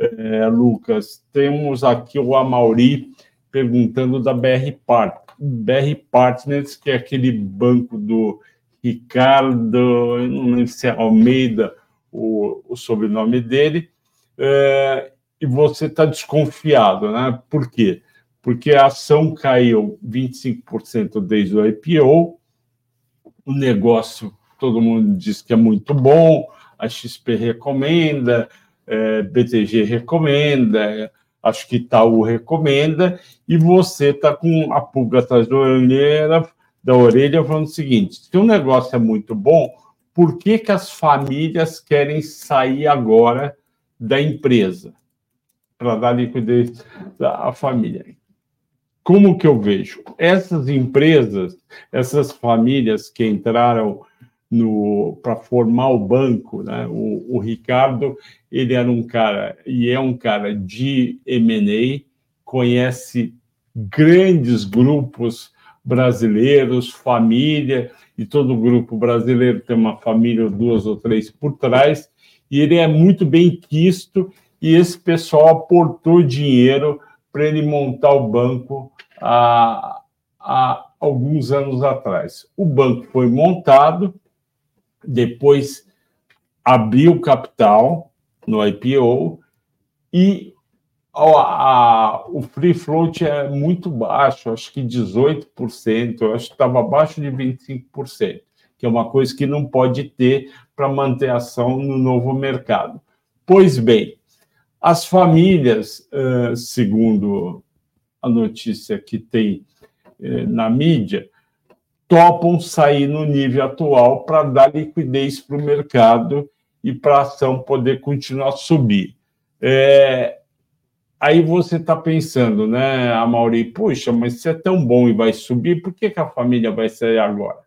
Speaker 1: é, Lucas, temos aqui o Amauri perguntando da BR, Part, BR Partners, que é aquele banco do Ricardo, não lembro se é Almeida o, o sobrenome dele, é, e você está desconfiado, né? Por quê? Porque a ação caiu 25% desde o IPO, o negócio todo mundo diz que é muito bom, a XP recomenda, é, BTG recomenda, acho que Itaú recomenda, e você está com a pulga atrás da orelha, da orelha falando o seguinte: se o negócio é muito bom, por que, que as famílias querem sair agora da empresa para dar liquidez à família. Como que eu vejo? Essas empresas, essas famílias que entraram para formar o banco, né? O, o, Ricardo, ele era um cara e é um cara de M&A, conhece grandes grupos brasileiros, família, e todo grupo brasileiro tem uma família, duas ou três por trás, e ele é muito bem quisto, e esse pessoal aportou dinheiro para ele montar o banco há alguns anos atrás. O banco foi montado, depois abriu capital no IPO e a, o free float é muito baixo, acho que 18%, acho que estava abaixo de 25%, que é uma coisa que não pode ter para manter ação no novo mercado. Pois bem, as famílias, segundo a notícia que tem na mídia, topam sair no nível atual para dar liquidez para o mercado e para a ação poder continuar a subir. É, Aí você está pensando, né, Amauri, puxa, mas se é tão bom e vai subir, por que, que a família vai sair agora?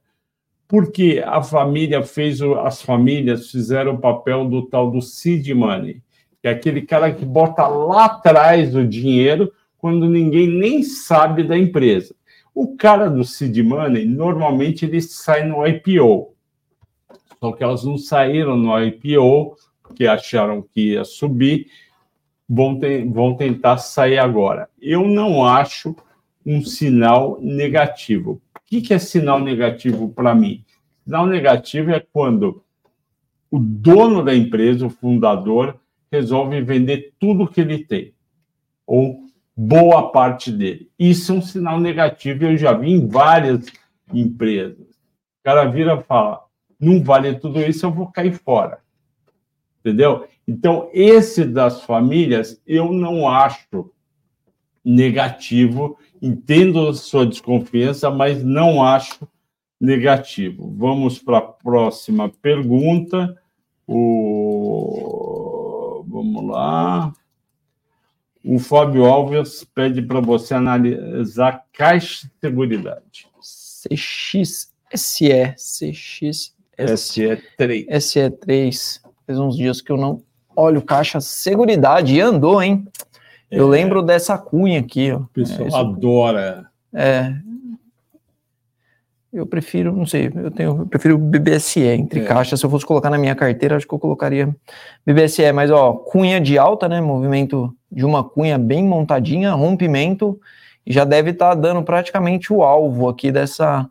Speaker 1: Porque a família fez, as famílias fizeram o papel do tal do seed money, que é aquele cara que bota lá atrás o dinheiro quando ninguém nem sabe da empresa. O cara do seed money, normalmente ele sai no IPO, só que elas não saíram no IPO, porque acharam que ia subir, vão, te, vão tentar sair agora. Eu não acho um sinal negativo. O que, que é sinal negativo para mim? Sinal negativo é quando o dono da empresa, o fundador, resolve vender tudo que ele tem, ou boa parte dele. Isso é um sinal negativo, eu já vi em várias empresas. O cara vira e fala: não vale tudo isso, eu vou cair fora. Entendeu? Então, esse das famílias, eu não acho negativo, entendo a sua desconfiança, mas não acho negativo. Vamos para a próxima pergunta. O... Vamos lá. O Fábio Alves pede para você analisar caixa de seguridade.
Speaker 2: CXSE, CX,
Speaker 1: SE3.
Speaker 2: SE3. Faz uns dias que eu não Óleo caixa seguridade. E andou, hein? Eu é. lembro dessa cunha aqui, ó. O
Speaker 1: pessoal é, adora.
Speaker 2: É. Eu prefiro, não sei, eu tenho, eu prefiro BBSE entre é. caixas. Se eu fosse colocar na minha carteira, acho que eu colocaria BBSE. Mas, ó, cunha de alta, né? Movimento de uma cunha bem montadinha, rompimento, e já deve estar tá dando praticamente o alvo aqui dessa,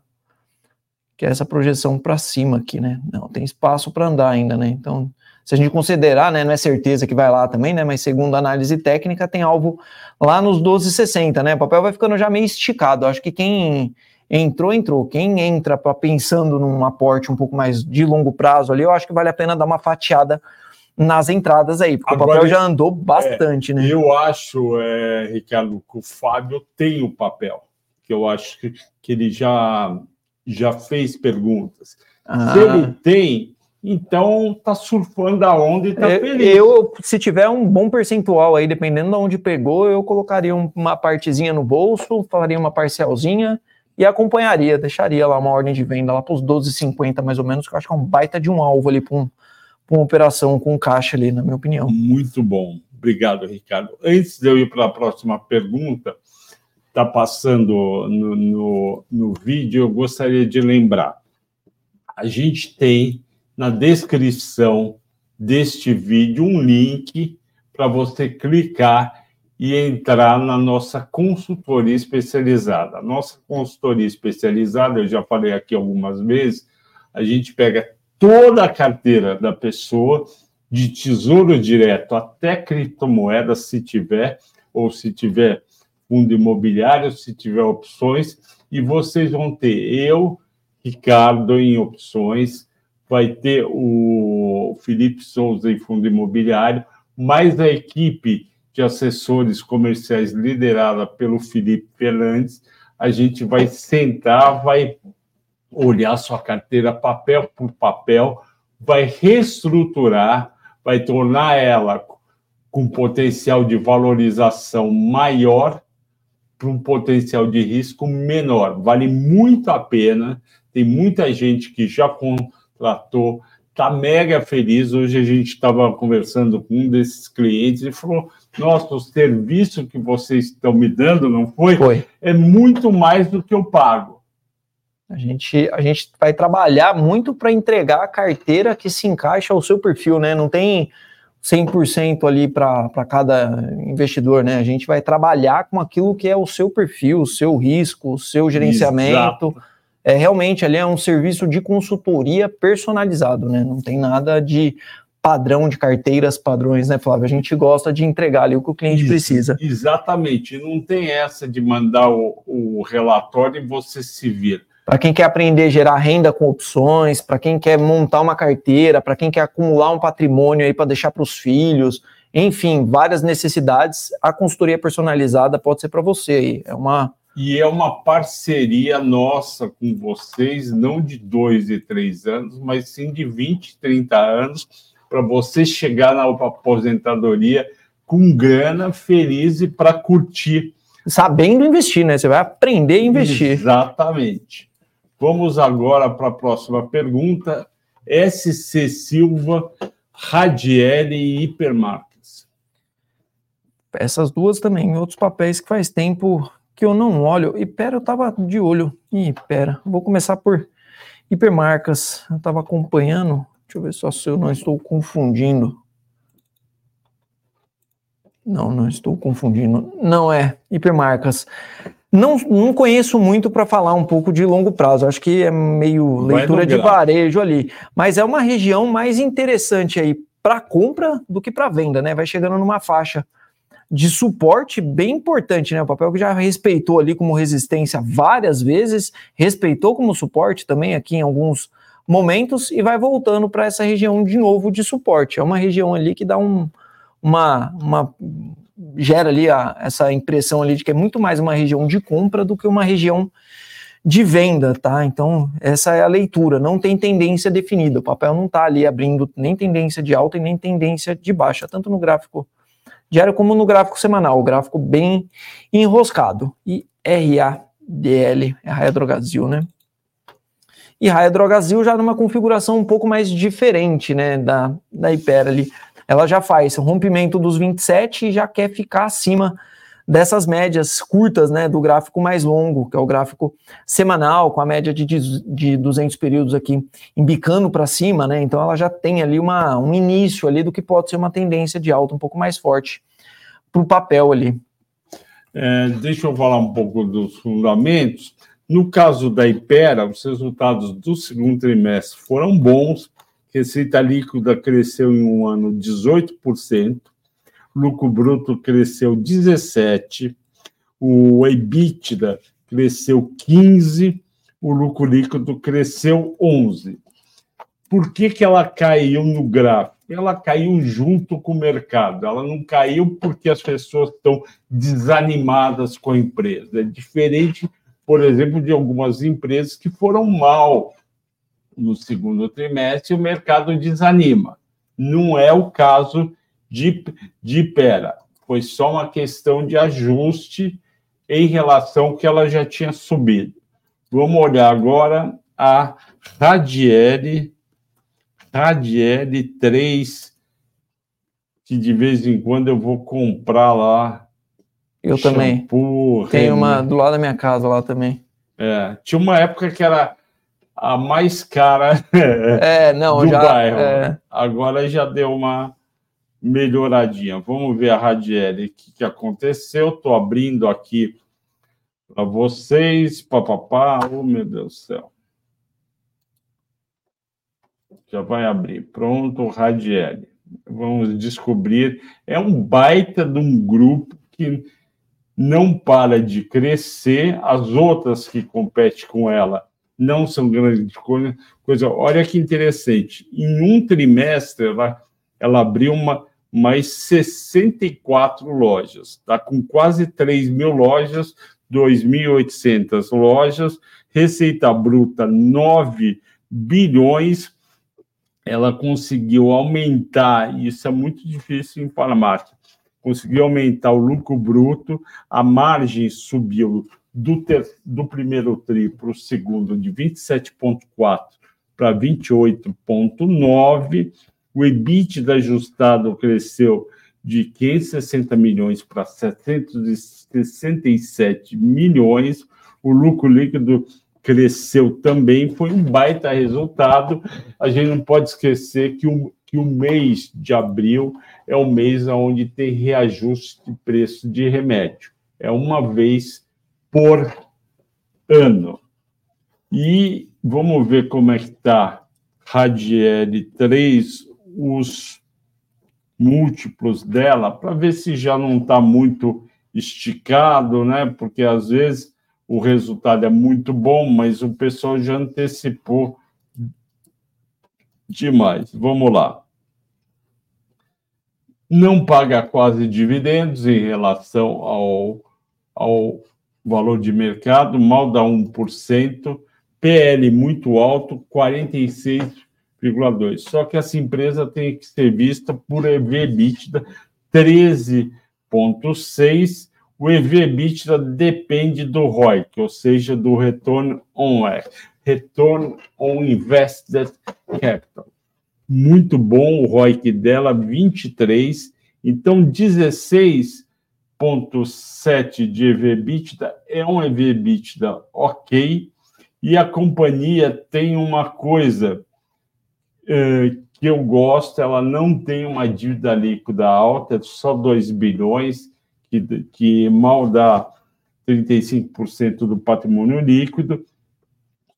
Speaker 2: que é essa projeção para cima aqui, né? Não, tem espaço para andar ainda, né? Então, se a gente considerar, né, não é certeza que vai lá também, né, mas segundo a análise técnica, tem alvo lá nos 12,60, né? O papel vai ficando já meio esticado. Acho que quem entrou, entrou. Quem entra para pensando num aporte um pouco mais de longo prazo ali, eu acho que vale a pena dar uma fatiada nas entradas aí, porque Agora, o papel já andou bastante,
Speaker 1: é,
Speaker 2: né?
Speaker 1: Eu acho, é, Ricardo, que o Fábio tem o papel, que eu acho que, que ele já, já fez perguntas. Ah. Se ele tem, então tá surfando a onda e tá
Speaker 2: eu,
Speaker 1: feliz.
Speaker 2: Eu, se tiver um bom percentual aí, dependendo de onde pegou, eu colocaria uma partezinha no bolso, faria uma parcialzinha e acompanharia, deixaria lá uma ordem de venda lá para os 12,50 mais ou menos, que eu acho que é um baita de um alvo ali para um, uma operação com caixa ali, na minha opinião.
Speaker 1: Muito bom. Obrigado, Ricardo. Antes de eu ir para a próxima pergunta, está passando no, no, no vídeo, eu gostaria de lembrar. A gente tem na descrição deste vídeo um link para você clicar e entrar na nossa consultoria especializada. Nossa consultoria especializada, eu já falei aqui algumas vezes, a gente pega toda a carteira da pessoa, de tesouro direto até criptomoedas, se tiver, ou se tiver fundo imobiliário, se tiver opções, e vocês vão ter eu, Ricardo, em opções, vai ter o Felipe Souza em fundo imobiliário, mais a equipe de assessores comerciais liderada pelo Felipe Fernandes, a gente vai sentar, vai olhar sua carteira papel por papel, vai reestruturar, vai tornar ela com potencial de valorização maior para um potencial de risco menor. Vale muito a pena. Tem muita gente que já contratou, está mega feliz. Hoje a gente estava conversando com um desses clientes e falou: nossa, o serviço que vocês estão me dando, não foi?
Speaker 2: Foi.
Speaker 1: É muito mais do que eu pago.
Speaker 2: A gente, a gente vai trabalhar muito para entregar a carteira que se encaixa ao seu perfil, né? Não tem 100% ali para cada investidor, né? A gente vai trabalhar com aquilo que é o seu perfil, o seu risco, o seu gerenciamento. Exato. É realmente ali é um serviço de consultoria personalizado, né? Não tem nada de padrão de carteiras, padrões, né, Flávio? A gente gosta de entregar ali o que o cliente Isso, precisa.
Speaker 1: Exatamente. Não tem essa de mandar o, o relatório e você se vir.
Speaker 2: Para quem quer aprender a gerar renda com opções, para quem quer montar uma carteira, para quem quer acumular um patrimônio aí para deixar para os filhos, enfim, várias necessidades, a consultoria personalizada pode ser para você aí. É uma
Speaker 1: e é uma parceria nossa com vocês, não de dois e três anos, mas sim de 20, 30 anos, para você chegar na aposentadoria com grana, feliz e para curtir.
Speaker 2: Sabendo investir, né? Você vai aprender a investir.
Speaker 1: Exatamente. Vamos agora para a próxima pergunta. SC Silva, Radielli e Hipermarcas.
Speaker 2: Essas duas também, outros papéis que faz tempo que eu não olho. E pera, eu estava de olho. Ih, pera, vou começar por Hipermarcas. Eu estava acompanhando Deixa eu ver só se eu não estou confundindo. Não, não estou confundindo. Não é hipermarcas. Não, não conheço muito para falar um pouco de longo prazo. Acho que é meio leitura de varejo ali. Mas é uma região mais interessante aí para compra do que para venda, né? Vai chegando numa faixa de suporte bem importante, né? O papel que já respeitou ali como resistência várias vezes, respeitou como suporte também aqui em alguns momentos e vai voltando para essa região de novo de suporte. É uma região ali que dá um, uma, uma gera ali a, essa impressão ali de que é muito mais uma região de compra do que uma região de venda, tá? Então, essa é a leitura, não tem tendência definida. O papel não está ali abrindo nem tendência de alta e nem tendência de baixa, tanto no gráfico diário como no gráfico semanal, o gráfico bem enroscado. E RADL, é a Drogasil, né? e Raia Drogazil já numa configuração um pouco mais diferente, né, da, da Hiper ali. Ela já faz rompimento dos 27 e já quer ficar acima dessas médias curtas, né, do gráfico mais longo, que é o gráfico semanal, com a média de, de 200 períodos aqui embicando para cima, né, então ela já tem ali uma, um início ali do que pode ser uma tendência de alta um pouco mais forte para o papel ali.
Speaker 1: É, deixa eu falar um pouco dos fundamentos. No caso da Ipera, os resultados do segundo trimestre foram bons, receita líquida cresceu em um ano 18%, lucro bruto cresceu 17%, o EBITDA cresceu 15%, o lucro líquido cresceu 11%. Por que, que ela caiu no gráfico? Ela caiu junto com o mercado. Ela não caiu porque as pessoas estão desanimadas com a empresa. É diferente, por exemplo, de algumas empresas que foram mal no segundo trimestre o mercado desanima. Não é o caso de, de Pera. Foi só uma questão de ajuste em relação ao que ela já tinha subido. Vamos olhar agora a Radiere, Radiere 3, que de vez em quando eu vou comprar lá.
Speaker 2: Eu shampoo, também. Tem uma do lado da minha casa lá também.
Speaker 1: É, tinha uma época que era a mais cara <laughs>
Speaker 2: é, não, do já, bairro. É...
Speaker 1: Agora já deu uma melhoradinha. Vamos ver a Radiele, o que, que aconteceu. Estou abrindo aqui para vocês. Papapá, oh meu Deus do céu. Já vai abrir. Pronto, Radiele. Vamos descobrir. É um baita de um grupo que não para de crescer. As outras que competem com ela não são grandes coisa. Olha que interessante. Em um trimestre, ela, ela abriu uma, mais 64 lojas, está com quase 3 mil lojas, 2.800 lojas, receita bruta 9 bilhões. Ela conseguiu aumentar, isso é muito difícil em farmácia, conseguiu aumentar o lucro bruto, a margem subiu do, ter, do primeiro tri para o segundo de 27,4 para 28,9 o EBITDA ajustado cresceu de 560 milhões para 767 milhões. O lucro líquido cresceu também, foi um baita resultado. A gente não pode esquecer que o, que o mês de abril é o mês onde tem reajuste de preço de remédio. É uma vez por ano. E vamos ver como é que está Radiel 3 os múltiplos dela para ver se já não está muito esticado, né? Porque às vezes o resultado é muito bom, mas o pessoal já antecipou demais. Vamos lá. Não paga quase dividendos em relação ao, ao valor de mercado, mal dá 1%, PL muito alto, 46 13,2. Só que essa empresa tem que ser vista por EV/EBITDA 13,6. O EV/EBITDA depende do ROIC, ou seja, do Return on Return on Invested Capital. Muito bom o ROIC dela, 23. Então, 16,7 de EV/EBITDA é um EV/EBITDA ok. E a companhia tem uma coisa é, que eu gosto, ela não tem uma dívida líquida alta, é só 2 bilhões, que, que mal dá 35% do patrimônio líquido,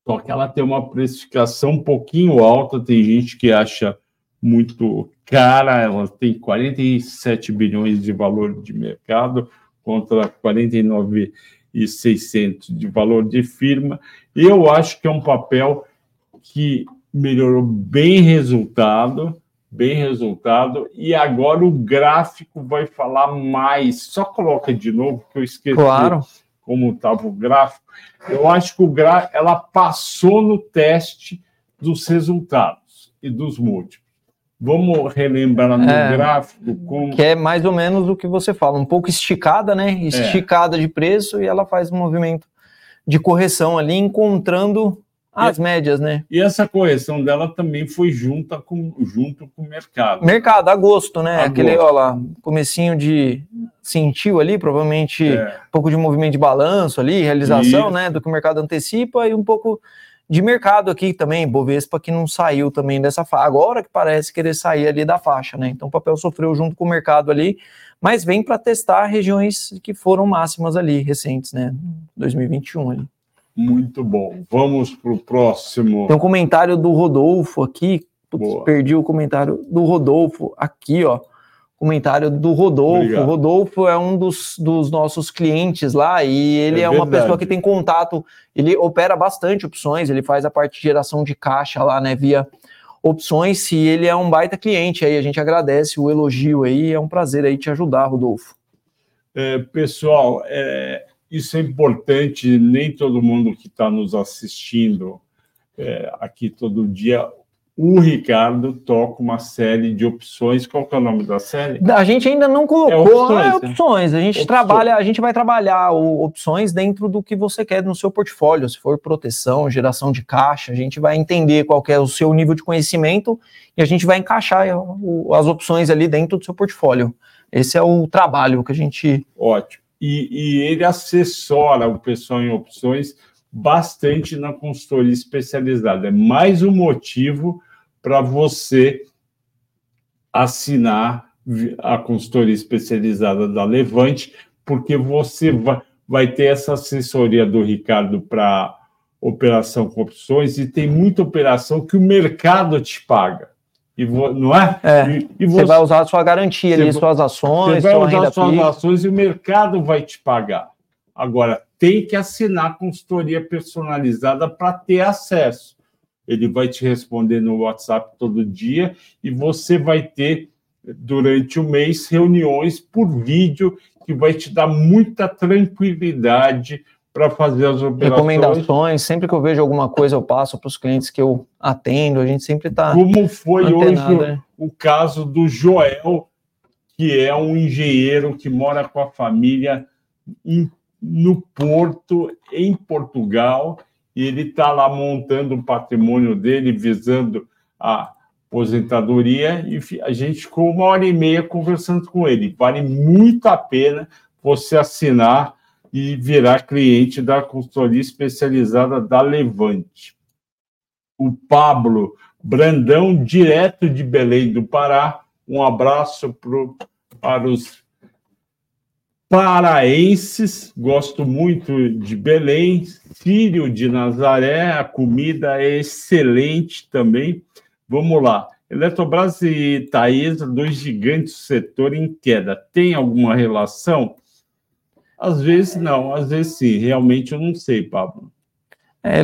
Speaker 1: só que ela tem uma precificação um pouquinho alta, tem gente que acha muito cara, ela tem 47 bilhões de valor de mercado contra 49,600 de valor de firma. Eu acho que é um papel que melhorou bem resultado, bem resultado, e agora o gráfico vai falar mais. Só coloca de novo, que eu esqueci
Speaker 2: claro.
Speaker 1: como estava o gráfico. Eu acho que o gra... ela passou no teste dos resultados e dos múltiplos. Vamos relembrar no é, gráfico como...
Speaker 2: Que é mais ou menos o que você fala, um pouco esticada, né? Esticada é. de preço e ela faz um movimento de correção ali, encontrando as médias, né?
Speaker 1: E essa correção dela também foi junta com, junto com o mercado.
Speaker 2: Mercado, agosto, né? Agosto. Aquele, ó lá, comecinho de sentiu ali, provavelmente é. um pouco de movimento de balanço ali, realização, Isso. né? Do que o mercado antecipa e um pouco de mercado aqui também, Bovespa que não saiu também dessa faixa, agora que parece querer sair ali da faixa, né? Então o papel sofreu junto com o mercado ali, mas vem para testar regiões que foram máximas ali, recentes, né? 2021 ali.
Speaker 1: Muito bom. Vamos para o próximo.
Speaker 2: Tem um comentário do Rodolfo aqui. Putz, perdi o comentário do Rodolfo aqui, ó. Comentário do Rodolfo. Obrigado. Rodolfo é um dos, dos nossos clientes lá e ele é, é uma pessoa que tem contato. Ele opera bastante opções, ele faz a parte de geração de caixa lá, né, via opções. E ele é um baita cliente aí. A gente agradece o elogio aí. É um prazer aí te ajudar, Rodolfo.
Speaker 1: É, pessoal, é, isso é importante, nem todo mundo que está nos assistindo é, aqui todo dia. O Ricardo toca uma série de opções. Qual é o nome da série?
Speaker 2: A gente ainda não colocou é opções, é, opções. A gente opções. trabalha, a gente vai trabalhar opções dentro do que você quer no seu portfólio. Se for proteção, geração de caixa, a gente vai entender qual é o seu nível de conhecimento e a gente vai encaixar as opções ali dentro do seu portfólio. Esse é o trabalho que a gente.
Speaker 1: Ótimo e, e ele assessora o pessoal em opções bastante na consultoria especializada. É mais um motivo para você assinar a consultoria especializada da Levante, porque você vai, vai ter essa assessoria do Ricardo para operação com opções e tem muita operação que o mercado te paga. E vo, não é?
Speaker 2: é e, e você, você, vai usar a sua garantia ali, suas ações,
Speaker 1: você vai usar suas ações e o mercado vai te pagar. Agora, tem que assinar consultoria personalizada para ter acesso. Ele vai te responder no WhatsApp todo dia e você vai ter, durante o mês, reuniões por vídeo que vai te dar muita tranquilidade para fazer as operações.
Speaker 2: Recomendações, sempre que eu vejo alguma coisa, eu passo para os clientes que eu atendo, a gente sempre está.
Speaker 1: Como foi hoje né? o caso do Joel, que é um engenheiro que mora com a família em, no Porto, em Portugal, e ele está lá montando o patrimônio dele, visando a aposentadoria, e a gente ficou uma hora e meia conversando com ele. Vale muito a pena você assinar e virar cliente da consultoria especializada da Levante. O Pablo Brandão, direto de Belém do Pará, um abraço pro, para os paraenses, gosto muito de Belém, Sírio de Nazaré, a comida é excelente também. Vamos lá. Eletrobras e Taesa, dois gigantes do setor em queda. Tem alguma relação? Às vezes não, às vezes sim. Realmente eu não sei, Pablo.
Speaker 2: É,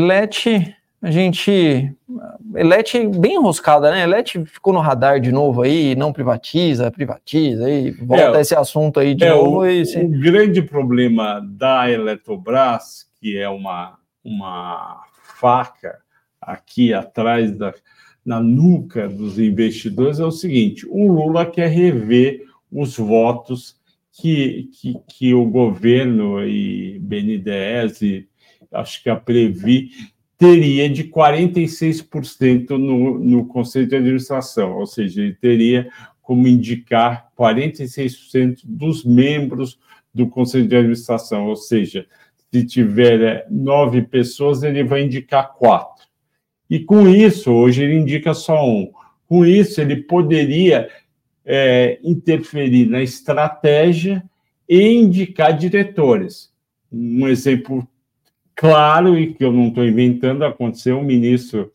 Speaker 2: a gente. LET bem enroscada, né? LET ficou no radar de novo aí, não privatiza, privatiza, aí volta é, esse assunto aí de é, novo.
Speaker 1: O, e, o grande problema da Eletrobras, que é uma, uma faca aqui atrás da na nuca dos investidores, é o seguinte: o Lula quer rever os votos que, que, que o governo e BNDES, e acho que a Previ, teria de 46% no, no Conselho de Administração, ou seja, ele teria como indicar 46% dos membros do Conselho de Administração, ou seja, se tiver é, nove pessoas, ele vai indicar quatro. E com isso, hoje ele indica só um. Com isso, ele poderia é, interferir na estratégia e indicar diretores. Um exemplo claro, e que eu não estou inventando, aconteceu, o ministro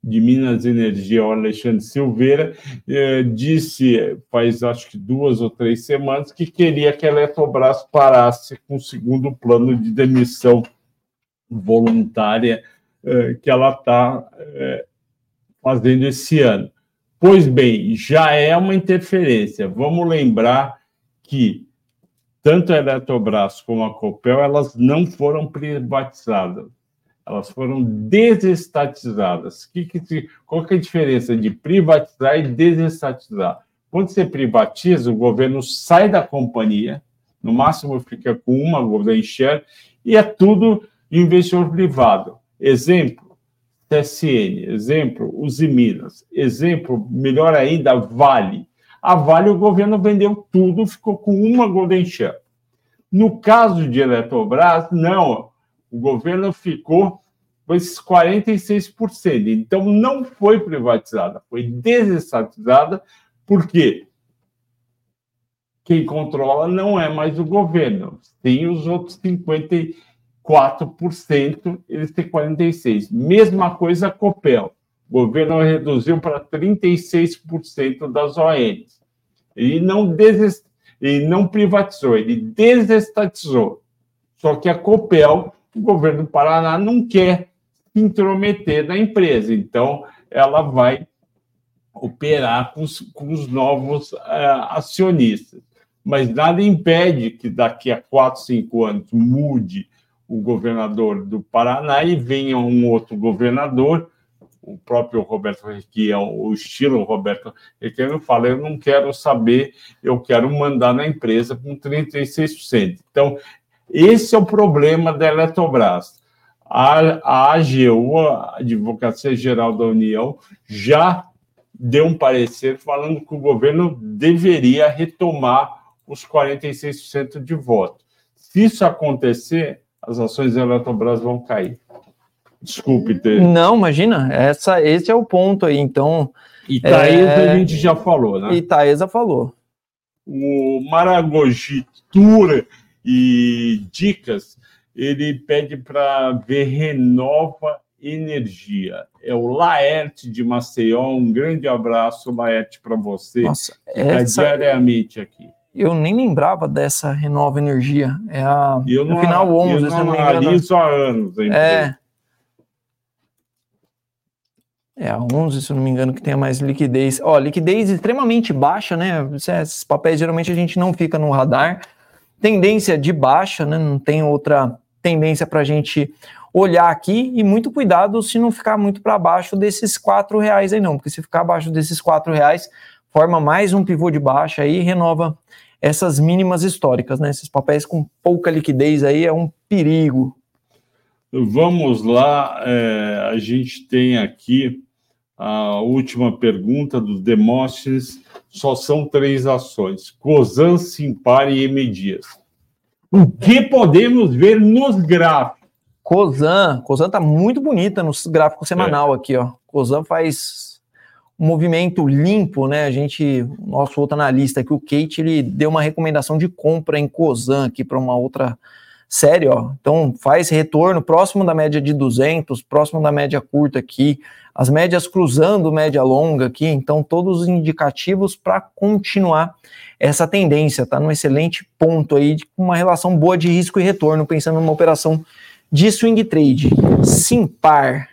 Speaker 1: de Minas e Energia, o Alexandre Silveira, eh, disse faz acho que duas ou três semanas que queria que a Eletrobras parasse com o segundo plano de demissão voluntária eh, que ela está eh, fazendo esse ano. Pois bem, já é uma interferência. Vamos lembrar que tanto a Eletrobras como a Copel, elas não foram privatizadas. Elas foram desestatizadas. Que que, qual que é a diferença de privatizar e desestatizar? Quando você privatiza, o governo sai da companhia, no máximo fica com uma golden share, e é tudo investidor privado. Exemplo, CSN, exemplo, os Minas, exemplo, melhor ainda, Vale. A Vale, o governo vendeu tudo, ficou com uma Golden Share. No caso de Eletrobras, não. O governo ficou com esses 46%. Então, não foi privatizada, foi desestatizada, porque quem controla não é mais o governo, tem os outros 54%, eles têm 46%. Mesma coisa a Copel. O governo reduziu para 36% das ONs. Ele não, desest... ele não privatizou, ele desestatizou. Só que a Copel, o governo do Paraná não quer se intrometer na empresa, então ela vai operar com os, com os novos uh, acionistas mas nada impede que daqui a quatro, cinco anos mude o governador do Paraná e venha um outro governador, o próprio Roberto Requião, o estilo Roberto Requião, fala, eu não quero saber, eu quero mandar na empresa com 36%. Então, esse é o problema da Eletrobras. A, a AGU, a Advocacia Geral da União, já deu um parecer falando que o governo deveria retomar os 46% de voto. Se isso acontecer, as ações da Eletrobras vão cair. Desculpe ter.
Speaker 2: Não, imagina, essa, esse é o ponto aí. Então.
Speaker 1: Itaesa é... a gente já falou, né?
Speaker 2: Itaesa falou.
Speaker 1: O Maragogi Tour e Dicas, ele pede para ver Renova Energia. É o Laerte de Maceió. Um grande abraço, Laerte, para você.
Speaker 2: Nossa, essa...
Speaker 1: diariamente aqui
Speaker 2: eu nem lembrava dessa Renova Energia. É a
Speaker 1: eu não, final 11, eu não, não analiso há anos.
Speaker 2: É. É a 11, se não me engano, que tem mais liquidez. Ó, liquidez extremamente baixa, né? Esses papéis geralmente a gente não fica no radar. Tendência de baixa, né? Não tem outra tendência para a gente olhar aqui e muito cuidado se não ficar muito para baixo desses quatro reais aí não, porque se ficar abaixo desses quatro reais forma mais um pivô de baixa aí e renova essas mínimas históricas, né? Esses papéis com pouca liquidez aí é um perigo.
Speaker 1: Vamos lá, é, a gente tem aqui a última pergunta do Demóstenes. Só são três ações: Cosan, Simpar e M Dias. O que podemos ver nos gráficos?
Speaker 2: Cosan, Cosan está muito bonita no gráfico semanal é. aqui, ó. Cosan faz um movimento limpo, né? A gente, nosso outro analista aqui, o Kate, ele deu uma recomendação de compra em Cosan aqui para uma outra série, ó. Então faz retorno próximo da média de 200, próximo da média curta aqui, as médias cruzando média longa aqui, então todos os indicativos para continuar essa tendência, tá num excelente ponto aí, com uma relação boa de risco e retorno, pensando numa operação de swing trade. Simpar,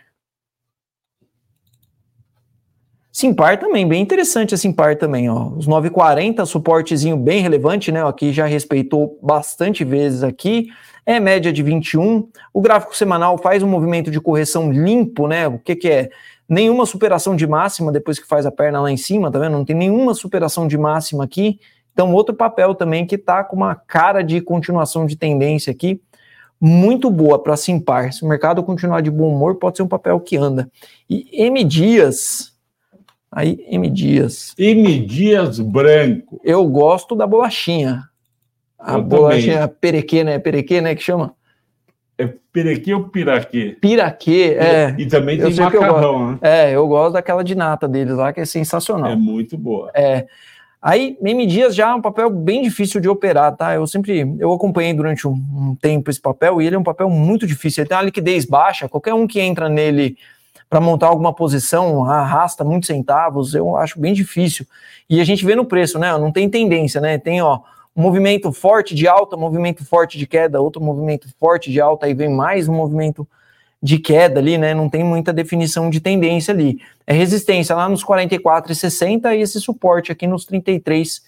Speaker 2: Simpar também, bem interessante a Simpar também, ó. Os 940, suportezinho bem relevante, né? Aqui já respeitou bastante vezes aqui. É média de 21. O gráfico semanal faz um movimento de correção limpo, né? O que que é? Nenhuma superação de máxima depois que faz a perna lá em cima, tá vendo? Não tem nenhuma superação de máxima aqui. Então, outro papel também que tá com uma cara de continuação de tendência aqui muito boa para Simpar. Se o mercado continuar de bom humor, pode ser um papel que anda. E M Dias, Aí, M. Dias.
Speaker 1: M. Dias branco.
Speaker 2: Eu gosto da bolachinha. A Eu bolachinha também. perequê, né? Perequê, né? Que chama?
Speaker 1: É perequê ou piraquê?
Speaker 2: Piraquê, é.
Speaker 1: E, e também tem macarrão,
Speaker 2: né? É, eu gosto daquela de nata deles lá, que é sensacional.
Speaker 1: É muito boa.
Speaker 2: É. Aí, M. Dias já é um papel bem difícil de operar, tá? Eu sempre, eu acompanhei durante um, um tempo esse papel e ele é um papel muito difícil. Ele tem uma liquidez baixa, qualquer um que entra nele para montar alguma posição arrasta muitos centavos, eu acho bem difícil. E a gente vê no preço, né? Não tem tendência, né? Tem, ó, um movimento forte de alta, movimento forte de queda, outro movimento forte de alta, aí vem mais um movimento de queda ali, né? Não tem muita definição de tendência ali. É resistência lá nos 44,60 e esse suporte aqui nos 33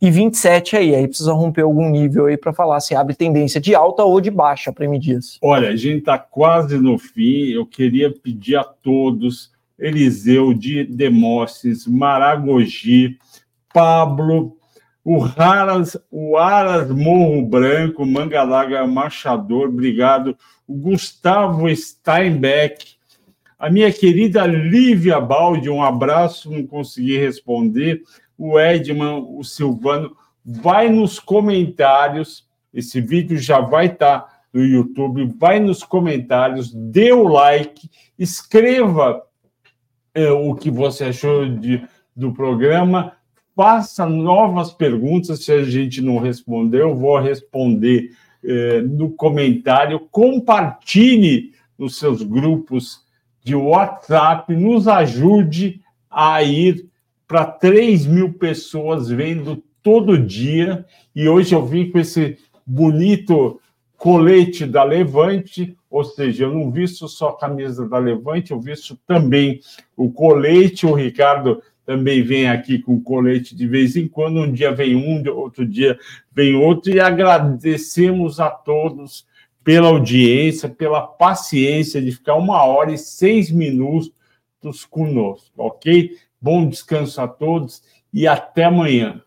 Speaker 2: e 27 aí. Aí precisa romper algum nível aí para falar se abre tendência de alta ou de baixa para Dias.
Speaker 1: Olha, a gente está quase no fim. Eu queria pedir a todos, Eliseu de Demostes, Maragogi, Pablo, o Aras, o Aras Morro Branco, Mangalaga Machador, obrigado. O Gustavo Steinbeck, A minha querida Lívia Baldi, um abraço, não consegui responder. O Edman, o Silvano, vai nos comentários. Esse vídeo já vai estar tá no YouTube. Vai nos comentários, dê o like, escreva é, o que você achou de, do programa, faça novas perguntas. Se a gente não respondeu, eu vou responder é, no comentário. Compartilhe nos seus grupos de WhatsApp, nos ajude a ir para 3 mil pessoas vendo todo dia. E hoje eu vim com esse bonito colete da Levante, ou seja, eu não visto só a camisa da Levante, eu visto também o colete. O Ricardo também vem aqui com colete de vez em quando. Um dia vem um, outro dia vem outro. E agradecemos a todos pela audiência, pela paciência de ficar uma hora e seis minutos conosco, ok? Bom descanso a todos e até amanhã.